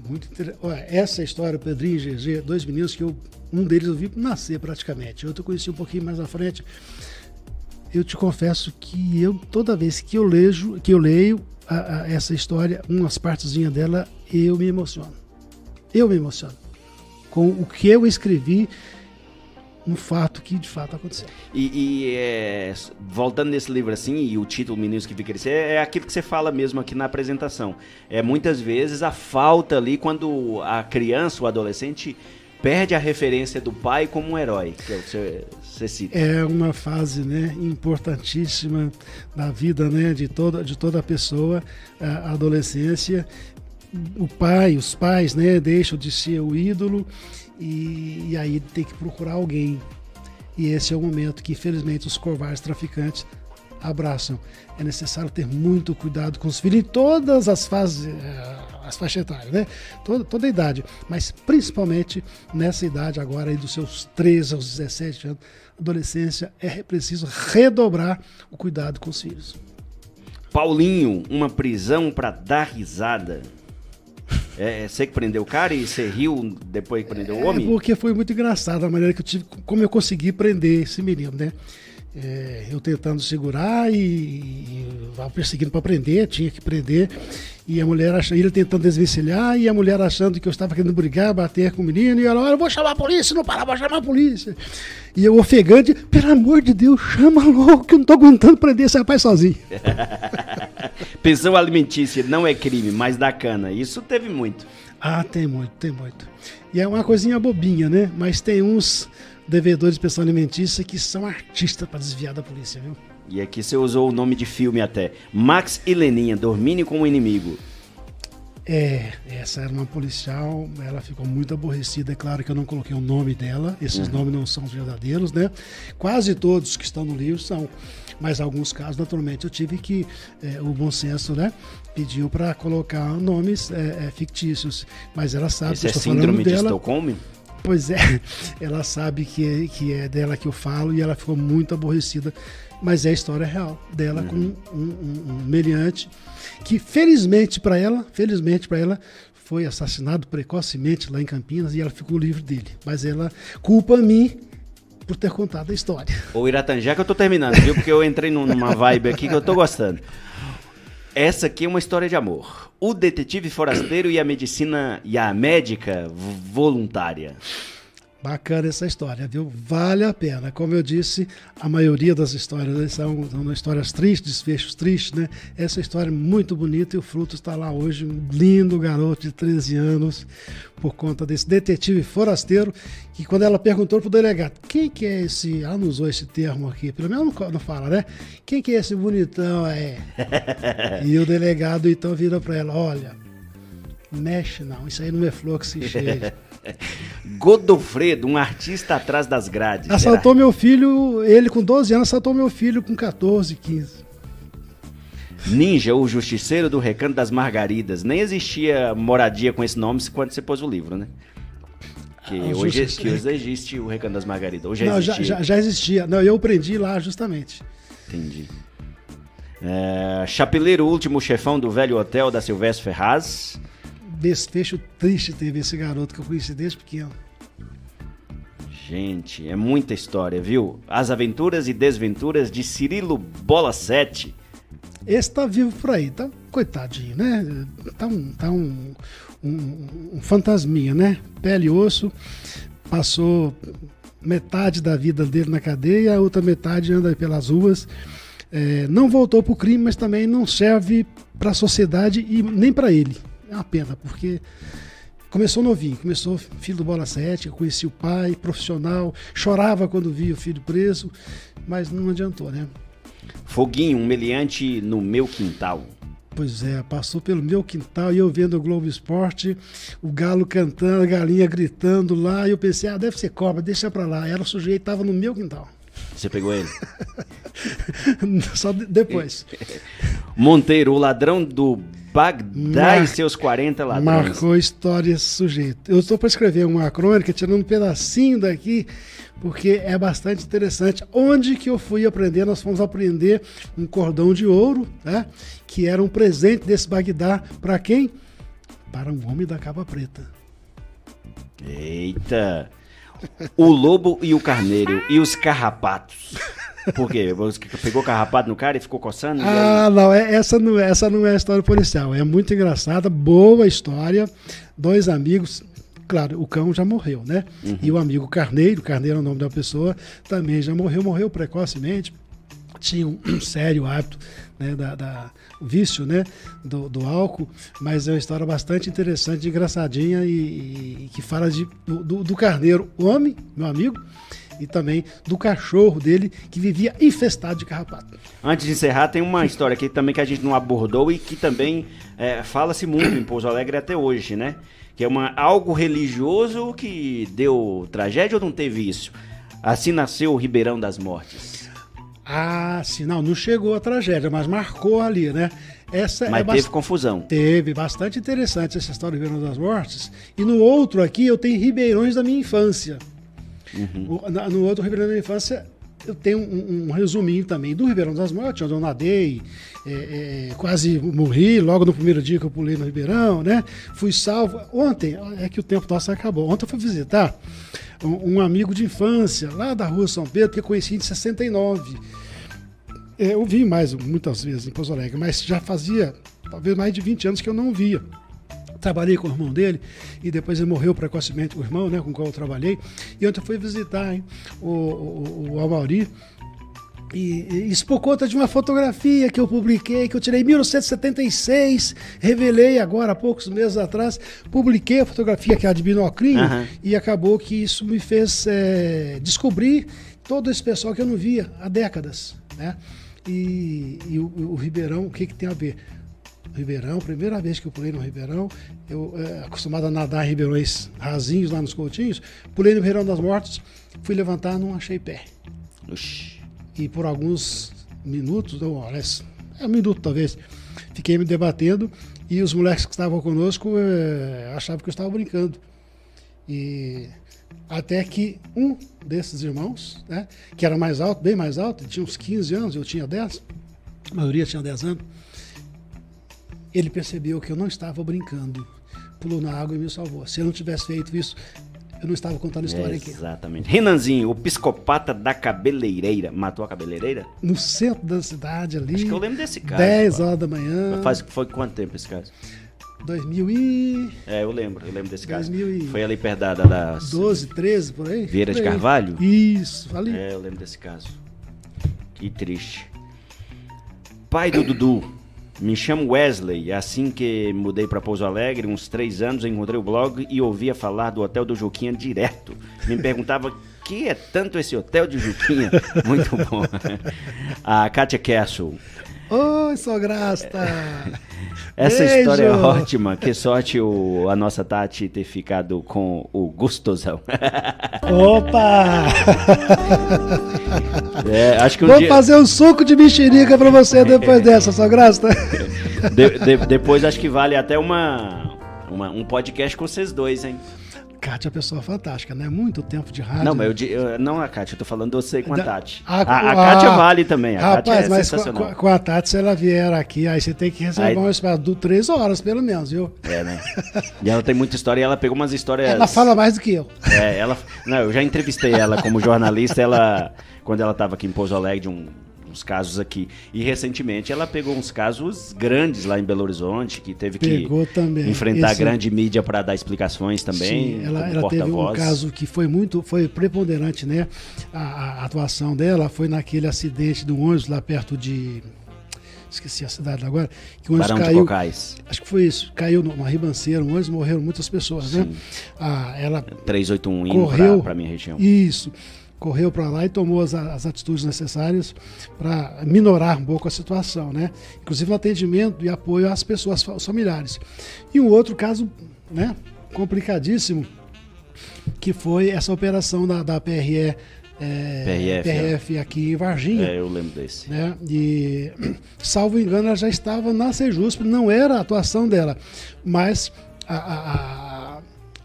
Muito interessante. Essa história, Pedrinho e GG, dois meninos que eu um deles eu vi nascer praticamente, outro eu conheci um pouquinho mais à frente. Eu te confesso que eu toda vez que eu leio, que eu leio a, a, essa história, umas partezinhas dela, eu me emociono. Eu me emociono com o que eu escrevi um fato que de fato aconteceu. E, e é, voltando nesse livro assim, e o título Meninos que Vi Crescer, é aquilo que você fala mesmo aqui na apresentação. É muitas vezes a falta ali quando a criança, o adolescente perde a referência do pai como um herói, que é o que você, você cita. É uma fase né, importantíssima da vida né, de, toda, de toda pessoa, a adolescência. O pai, os pais né, deixam de ser o ídolo e, e aí tem que procurar alguém. E esse é o momento que, infelizmente, os covardes traficantes abraçam. É necessário ter muito cuidado com os filhos em todas as fases, eh, as faixas etárias, né? Toda, toda a idade, mas principalmente nessa idade agora aí dos seus 13 aos 17 anos, adolescência, é preciso redobrar o cuidado com os filhos. Paulinho, uma prisão para dar risada. É, é, você que prendeu o cara e você riu depois que prendeu o homem? É porque foi muito engraçado a maneira que eu tive, como eu consegui prender esse menino, né? É, eu tentando segurar e, e perseguindo para prender, tinha que prender. E a mulher achando, ele tentando desvencilhar, e a mulher achando que eu estava querendo brigar, bater com o menino, e ela, eu vou chamar a polícia, não parar, vou chamar a polícia. E eu ofegante, pelo amor de Deus, chama logo, que eu não estou aguentando prender esse rapaz sozinho. <laughs> Pensão alimentícia não é crime, mas dá cana. Isso teve muito. Ah, tem muito, tem muito. E é uma coisinha bobinha, né? Mas tem uns devedores de pensão alimentícia que são artistas para desviar da polícia, viu? E aqui você usou o nome de filme até. Max e Leninha, Dormine como Inimigo. É, essa era uma policial, ela ficou muito aborrecida. É claro que eu não coloquei o nome dela, esses uhum. nomes não são os verdadeiros, né? Quase todos que estão no livro são, mas alguns casos, naturalmente, eu tive que, é, o bom senso, né? Pediu para colocar nomes é, é, fictícios, mas ela sabe Esse que eu é estou síndrome de dela. Estocolmo? Pois é, <laughs> ela sabe que é, que é dela que eu falo e ela ficou muito aborrecida. Mas é a história real dela uhum. com um, um, um meliante que felizmente para ela, felizmente para ela, foi assassinado precocemente lá em Campinas e ela ficou livre dele. Mas ela culpa a mim por ter contado a história. Ô Iratan, já que eu tô terminando, viu? Porque eu entrei numa vibe aqui que eu tô gostando. Essa aqui é uma história de amor. O detetive forasteiro e a medicina e a médica voluntária. Bacana essa história, viu? Vale a pena. Como eu disse, a maioria das histórias são, são histórias tristes, desfechos tristes, né? Essa história é muito bonita e o fruto está lá hoje, um lindo garoto de 13 anos, por conta desse detetive forasteiro, que quando ela perguntou pro delegado, quem que é esse, ela não usou esse termo aqui, pelo menos não, não fala, né? Quem que é esse bonitão aí? <laughs> e o delegado então vira para ela, olha, mexe não, isso aí não é flor que se cheia. <laughs> Godofredo, um artista atrás das grades. Assaltou meu filho, ele com 12 anos, assaltou meu filho com 14, 15. Ninja, o Justiceiro do Recanto das Margaridas. Nem existia moradia com esse nome quando você pôs o livro, né? Que, ah, hoje, que hoje existe o Recanto das Margaridas. Hoje Não, existia. Já, já, já, existia. Não, eu aprendi lá justamente. Entendi. É, Chapeleiro, último chefão do velho hotel da Silvestre Ferraz desfecho triste teve esse garoto que eu conheci desde pequeno. Gente, é muita história, viu? As aventuras e desventuras de Cirilo Bola 7. Esse tá vivo por aí, tá coitadinho, né? Tá um, tá um, um, um fantasminha, né? Pele e osso. Passou metade da vida dele na cadeia, a outra metade anda pelas ruas. É, não voltou para o crime, mas também não serve para a sociedade e nem para ele. É uma pena, porque começou novinho, começou filho do Bola 7, eu conheci o pai, profissional, chorava quando via o filho preso, mas não adiantou, né? Foguinho, um meliante no meu quintal. Pois é, passou pelo meu quintal e eu vendo o Globo Esporte, o galo cantando, a galinha gritando lá, e eu pensei, ah, deve ser cobra, deixa pra lá. Era o sujeito, tava no meu quintal. Você pegou ele? <laughs> Só de- depois. <laughs> Monteiro, o ladrão do Bagdá Mar- e seus 40 ladrões. Marcou história esse sujeito. Eu estou para escrever uma crônica tirando um pedacinho daqui, porque é bastante interessante. Onde que eu fui aprender? Nós fomos aprender um cordão de ouro, né? Que era um presente desse Bagdá para quem? Para um homem da capa preta. Eita! O lobo e o carneiro e os carrapatos. <laughs> Por quê? Pegou carrapato no cara e ficou coçando? Ah, não, é- essa não, é- essa não é a história policial. É muito engraçada, boa história. Dois amigos, claro, o cão já morreu, né? E o amigo Carneiro, Carneiro é o nome da pessoa, também já morreu, morreu precocemente. Tinha um, um sério hábito, né, da, da- vício, né, do, do álcool, mas é uma história bastante interessante, engraçadinha e, e que fala de, do, do- do Carneiro, homem, meu amigo, e também do cachorro dele que vivia infestado de carrapato. Antes de encerrar, tem uma história aqui também que a gente não abordou e que também é, fala-se muito em Pouso Alegre até hoje, né? Que é uma, algo religioso que deu tragédia ou não teve isso? Assim nasceu o Ribeirão das Mortes. Ah, sim, não, não chegou a tragédia, mas marcou ali, né? Essa Mas é teve confusão. teve bastante interessante essa história do Ribeirão das Mortes. E no outro aqui eu tenho Ribeirões da minha infância. Uhum. O- na- no outro Ribeirão da infância eu tenho um, um resuminho também do Ribeirão das Mortes, onde eu nadei, é, é, quase morri logo no primeiro dia que eu pulei no Ribeirão, né? Fui salvo. Ontem, é que o tempo nosso acabou. Ontem eu fui visitar um, um amigo de infância lá da rua São Pedro, que eu conheci em 69. É, eu vi mais muitas vezes em Pouso Alegre, mas já fazia talvez mais de 20 anos que eu não via. Trabalhei com o irmão dele e depois ele morreu precocemente, o irmão né, com o qual eu trabalhei. E ontem eu fui visitar hein, o, o, o Amauri. E, e isso por conta de uma fotografia que eu publiquei, que eu tirei em 1976, revelei agora há poucos meses atrás, publiquei a fotografia que é a de binoclinho, Aham. e acabou que isso me fez é, descobrir todo esse pessoal que eu não via há décadas. Né? E, e o, o Ribeirão, o que, que tem a ver? Ribeirão, primeira vez que eu pulei no Ribeirão, eu é, acostumado a nadar em ribeirões rasinhos lá nos Coutinhos, pulei no Ribeirão das Mortes, fui levantar, não achei pé. Oxi. E por alguns minutos, ou é um minuto talvez, fiquei me debatendo e os moleques que estavam conosco é, achavam que eu estava brincando. E até que um desses irmãos, né, que era mais alto, bem mais alto, tinha uns 15 anos, eu tinha 10, a maioria tinha 10 anos, ele percebeu que eu não estava brincando, pulou na água e me salvou. Se eu não tivesse feito isso, eu não estava contando a história aqui. Exatamente. Renanzinho, o psicopata da cabeleireira. Matou a cabeleireira? No centro da cidade ali, Acho que eu lembro desse caso. 10 pô. horas da manhã, Mas Faz, foi quanto tempo esse caso? 2012, É, eu lembro, eu lembro desse caso. 2000 e- Foi ali perto da, da, da 13, por aí. Vieira de Por aí. Carvalho? Isso, ali. É, eu lembro desse caso. Que triste. Pai do Dudu. Me chamo Wesley. Assim que mudei para Pouso Alegre, uns três anos, encontrei o blog e ouvia falar do Hotel do Juquinha direto. Me perguntava <laughs> que é tanto esse Hotel de Juquinha. <laughs> Muito bom. <laughs> A Kátia Castle. Oi, Sograsta! <laughs> Essa Beijo! história é ótima. Que sorte o, a nossa Tati ter ficado com o gostosão. <laughs> Opa! É, acho que um Vou dia... fazer um suco de mexerica pra você depois <laughs> dessa, Sograsta. De- de- depois acho que vale até uma, uma- um podcast com vocês dois, hein? Kátia é uma pessoa fantástica, né? Muito tempo de rádio. Não, mas eu, eu- não a Kátia, eu tô falando você com a Da- Tati. a- A, a, a- Kátia vale também, a Kátia Rapaz, é mas sensacional. com- com a Tati, se ela vier aqui, aí você tem que reservar Aí- um espaço de três horas, pelo menos, viu? É, né? E ela tem muita história e ela pegou umas histórias... Ela fala mais do que eu. É, ela... Não, eu já entrevistei ela como jornalista, ela... Quando ela tava aqui em Pouso Alegre, de um- uns casos aqui. E recentemente ela pegou uns casos grandes lá em Belo Horizonte, que teve que Pegou também. enfrentar Esse- a grande mídia para dar explicações também, Sim, ela, ela teve um caso que foi muito, foi preponderante, né? A, a atuação dela foi naquele acidente do ônibus lá perto de. Esqueci a cidade agora. Que o ônibus Barão de caiu. Cocais. Acho que foi isso. Caiu numa ribanceira, um ônibus, morreram muitas pessoas, né? Sim. Ah, ela 381 indo correu. para minha região. Isso. Correu para lá e tomou as, as atitudes necessárias para minorar um pouco a situação, né? Inclusive no atendimento e apoio às pessoas aos familiares. E um outro caso, né, complicadíssimo, que foi essa operação da, da PRE é, PRF, PRF é. aqui em Varginha. É, eu lembro desse. Né? E, <clears throat> salvo engano, ela já estava na Sejusp, não era a atuação dela, mas a, a, a,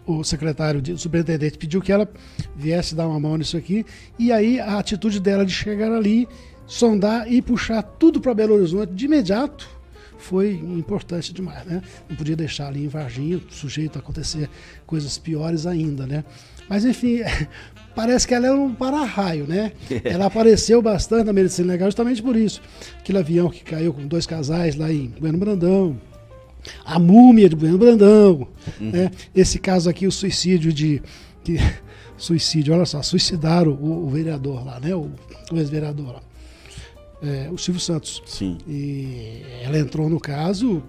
o secretário, o superintendente pediu que ela viesse dar uma mão nisso aqui, e aí a atitude dela de chegar ali, sondar e puxar tudo para Belo Horizonte de imediato, foi importante demais, né? Não podia deixar ali em Varginha, sujeito a acontecer coisas piores ainda, né? Mas enfim, <laughs> parece que ela é um para-raio, né? <laughs> ela apareceu bastante na medicina legal justamente por isso. Aquele avião que caiu com dois casais lá em Bueno Brandão, a múmia de Bueno Brandão, uhum. né? Esse caso aqui, o suicídio de. Que, <laughs> suicídio, olha só, suicidaram o, o vereador lá, né? O, o ex-vereador lá. É, o Silvio Santos. Sim. E ela entrou no caso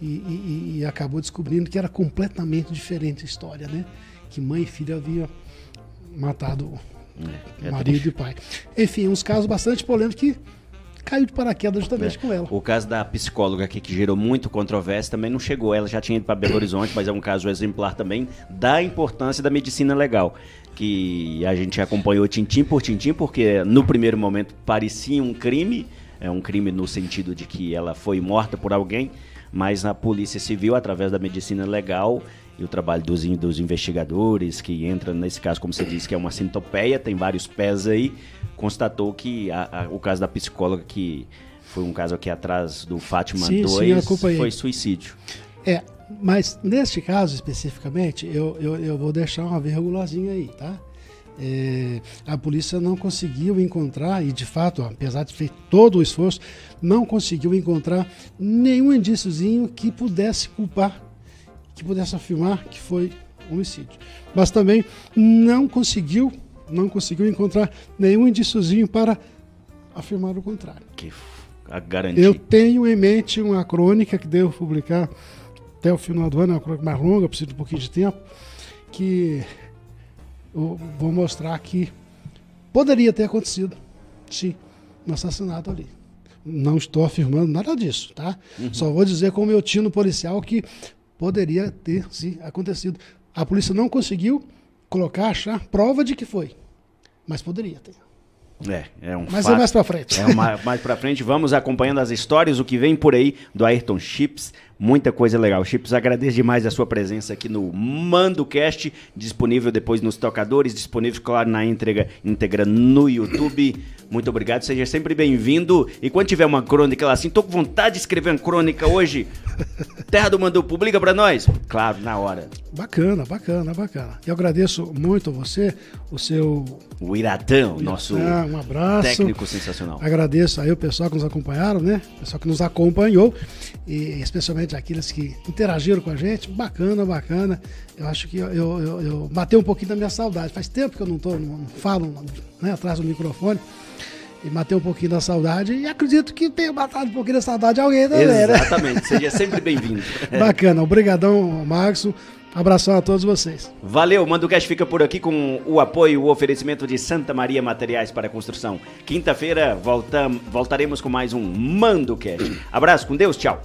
e, e, e acabou descobrindo que era completamente diferente a história, né? Que mãe e filha haviam matado é, é marido e pai. Enfim, uns casos bastante polêmicos que caiu de paraquedas justamente é. com ela. O caso da psicóloga aqui, que gerou muito controvérsia, também não chegou. Ela já tinha ido para Belo Horizonte, mas é um caso exemplar também da importância da medicina legal. Que a gente acompanhou tintim por tintim, porque no primeiro momento parecia um crime, é um crime no sentido de que ela foi morta por alguém, mas a Polícia Civil, através da medicina legal, e o trabalho dos, dos investigadores, que entra nesse caso, como você disse, que é uma sintopeia, tem vários pés aí, constatou que a, a, o caso da psicóloga, que foi um caso aqui atrás do Fátima sim, 2, sim, foi suicídio. É, mas neste caso especificamente, eu, eu, eu vou deixar uma vírgulazinha aí, tá? É, a polícia não conseguiu encontrar, e de fato, apesar de ter todo o esforço, não conseguiu encontrar nenhum indíciozinho que pudesse culpar que pudesse afirmar que foi homicídio. Mas também não conseguiu, não conseguiu encontrar nenhum indíciozinho para afirmar o contrário. Que a garantia. Eu tenho em mente uma crônica que devo publicar até o final do ano, é uma crônica mais longa, preciso de um pouquinho de tempo, que eu vou mostrar que poderia ter acontecido, sim, um assassinato ali. Não estou afirmando nada disso, tá? Uhum. Só vou dizer como eu tinha no policial que poderia ter sim acontecido. A polícia não conseguiu colocar, achar prova de que foi, mas poderia ter. É, é um Mas fato. é mais pra frente. É uma, mais pra frente. Vamos acompanhando as histórias, o que vem por aí do Ayrton Chips. Muita coisa legal. Chips, agradeço demais a sua presença aqui no MandoCast, disponível depois nos tocadores, disponível, claro, na entrega íntegra no YouTube. Muito obrigado, seja sempre bem-vindo. E quando tiver uma crônica lá assim, tô com vontade de escrever uma crônica hoje. <laughs> Terra do Mandu, publica para nós. Claro, na hora. Bacana, bacana, bacana. Eu agradeço muito a você, o seu. O Iratão, nosso um abraço. técnico sensacional. Agradeço aí o pessoal que nos acompanharam, né? O pessoal que nos acompanhou, e especialmente aqueles que interagiram com a gente. Bacana, bacana. Eu acho que eu, eu, eu, eu matei um pouquinho da minha saudade. Faz tempo que eu não, tô, não, não falo né, atrás do microfone e matei um pouquinho da saudade. E acredito que tenha matado um pouquinho da saudade de alguém também, né? Exatamente, seja sempre bem-vindo. <laughs> Bacana, obrigadão, Marcos. Abração a todos vocês. Valeu, Manducast fica por aqui com o apoio e o oferecimento de Santa Maria Materiais para Construção. Quinta-feira voltam, voltaremos com mais um Manducast. Abraço, com Deus, tchau.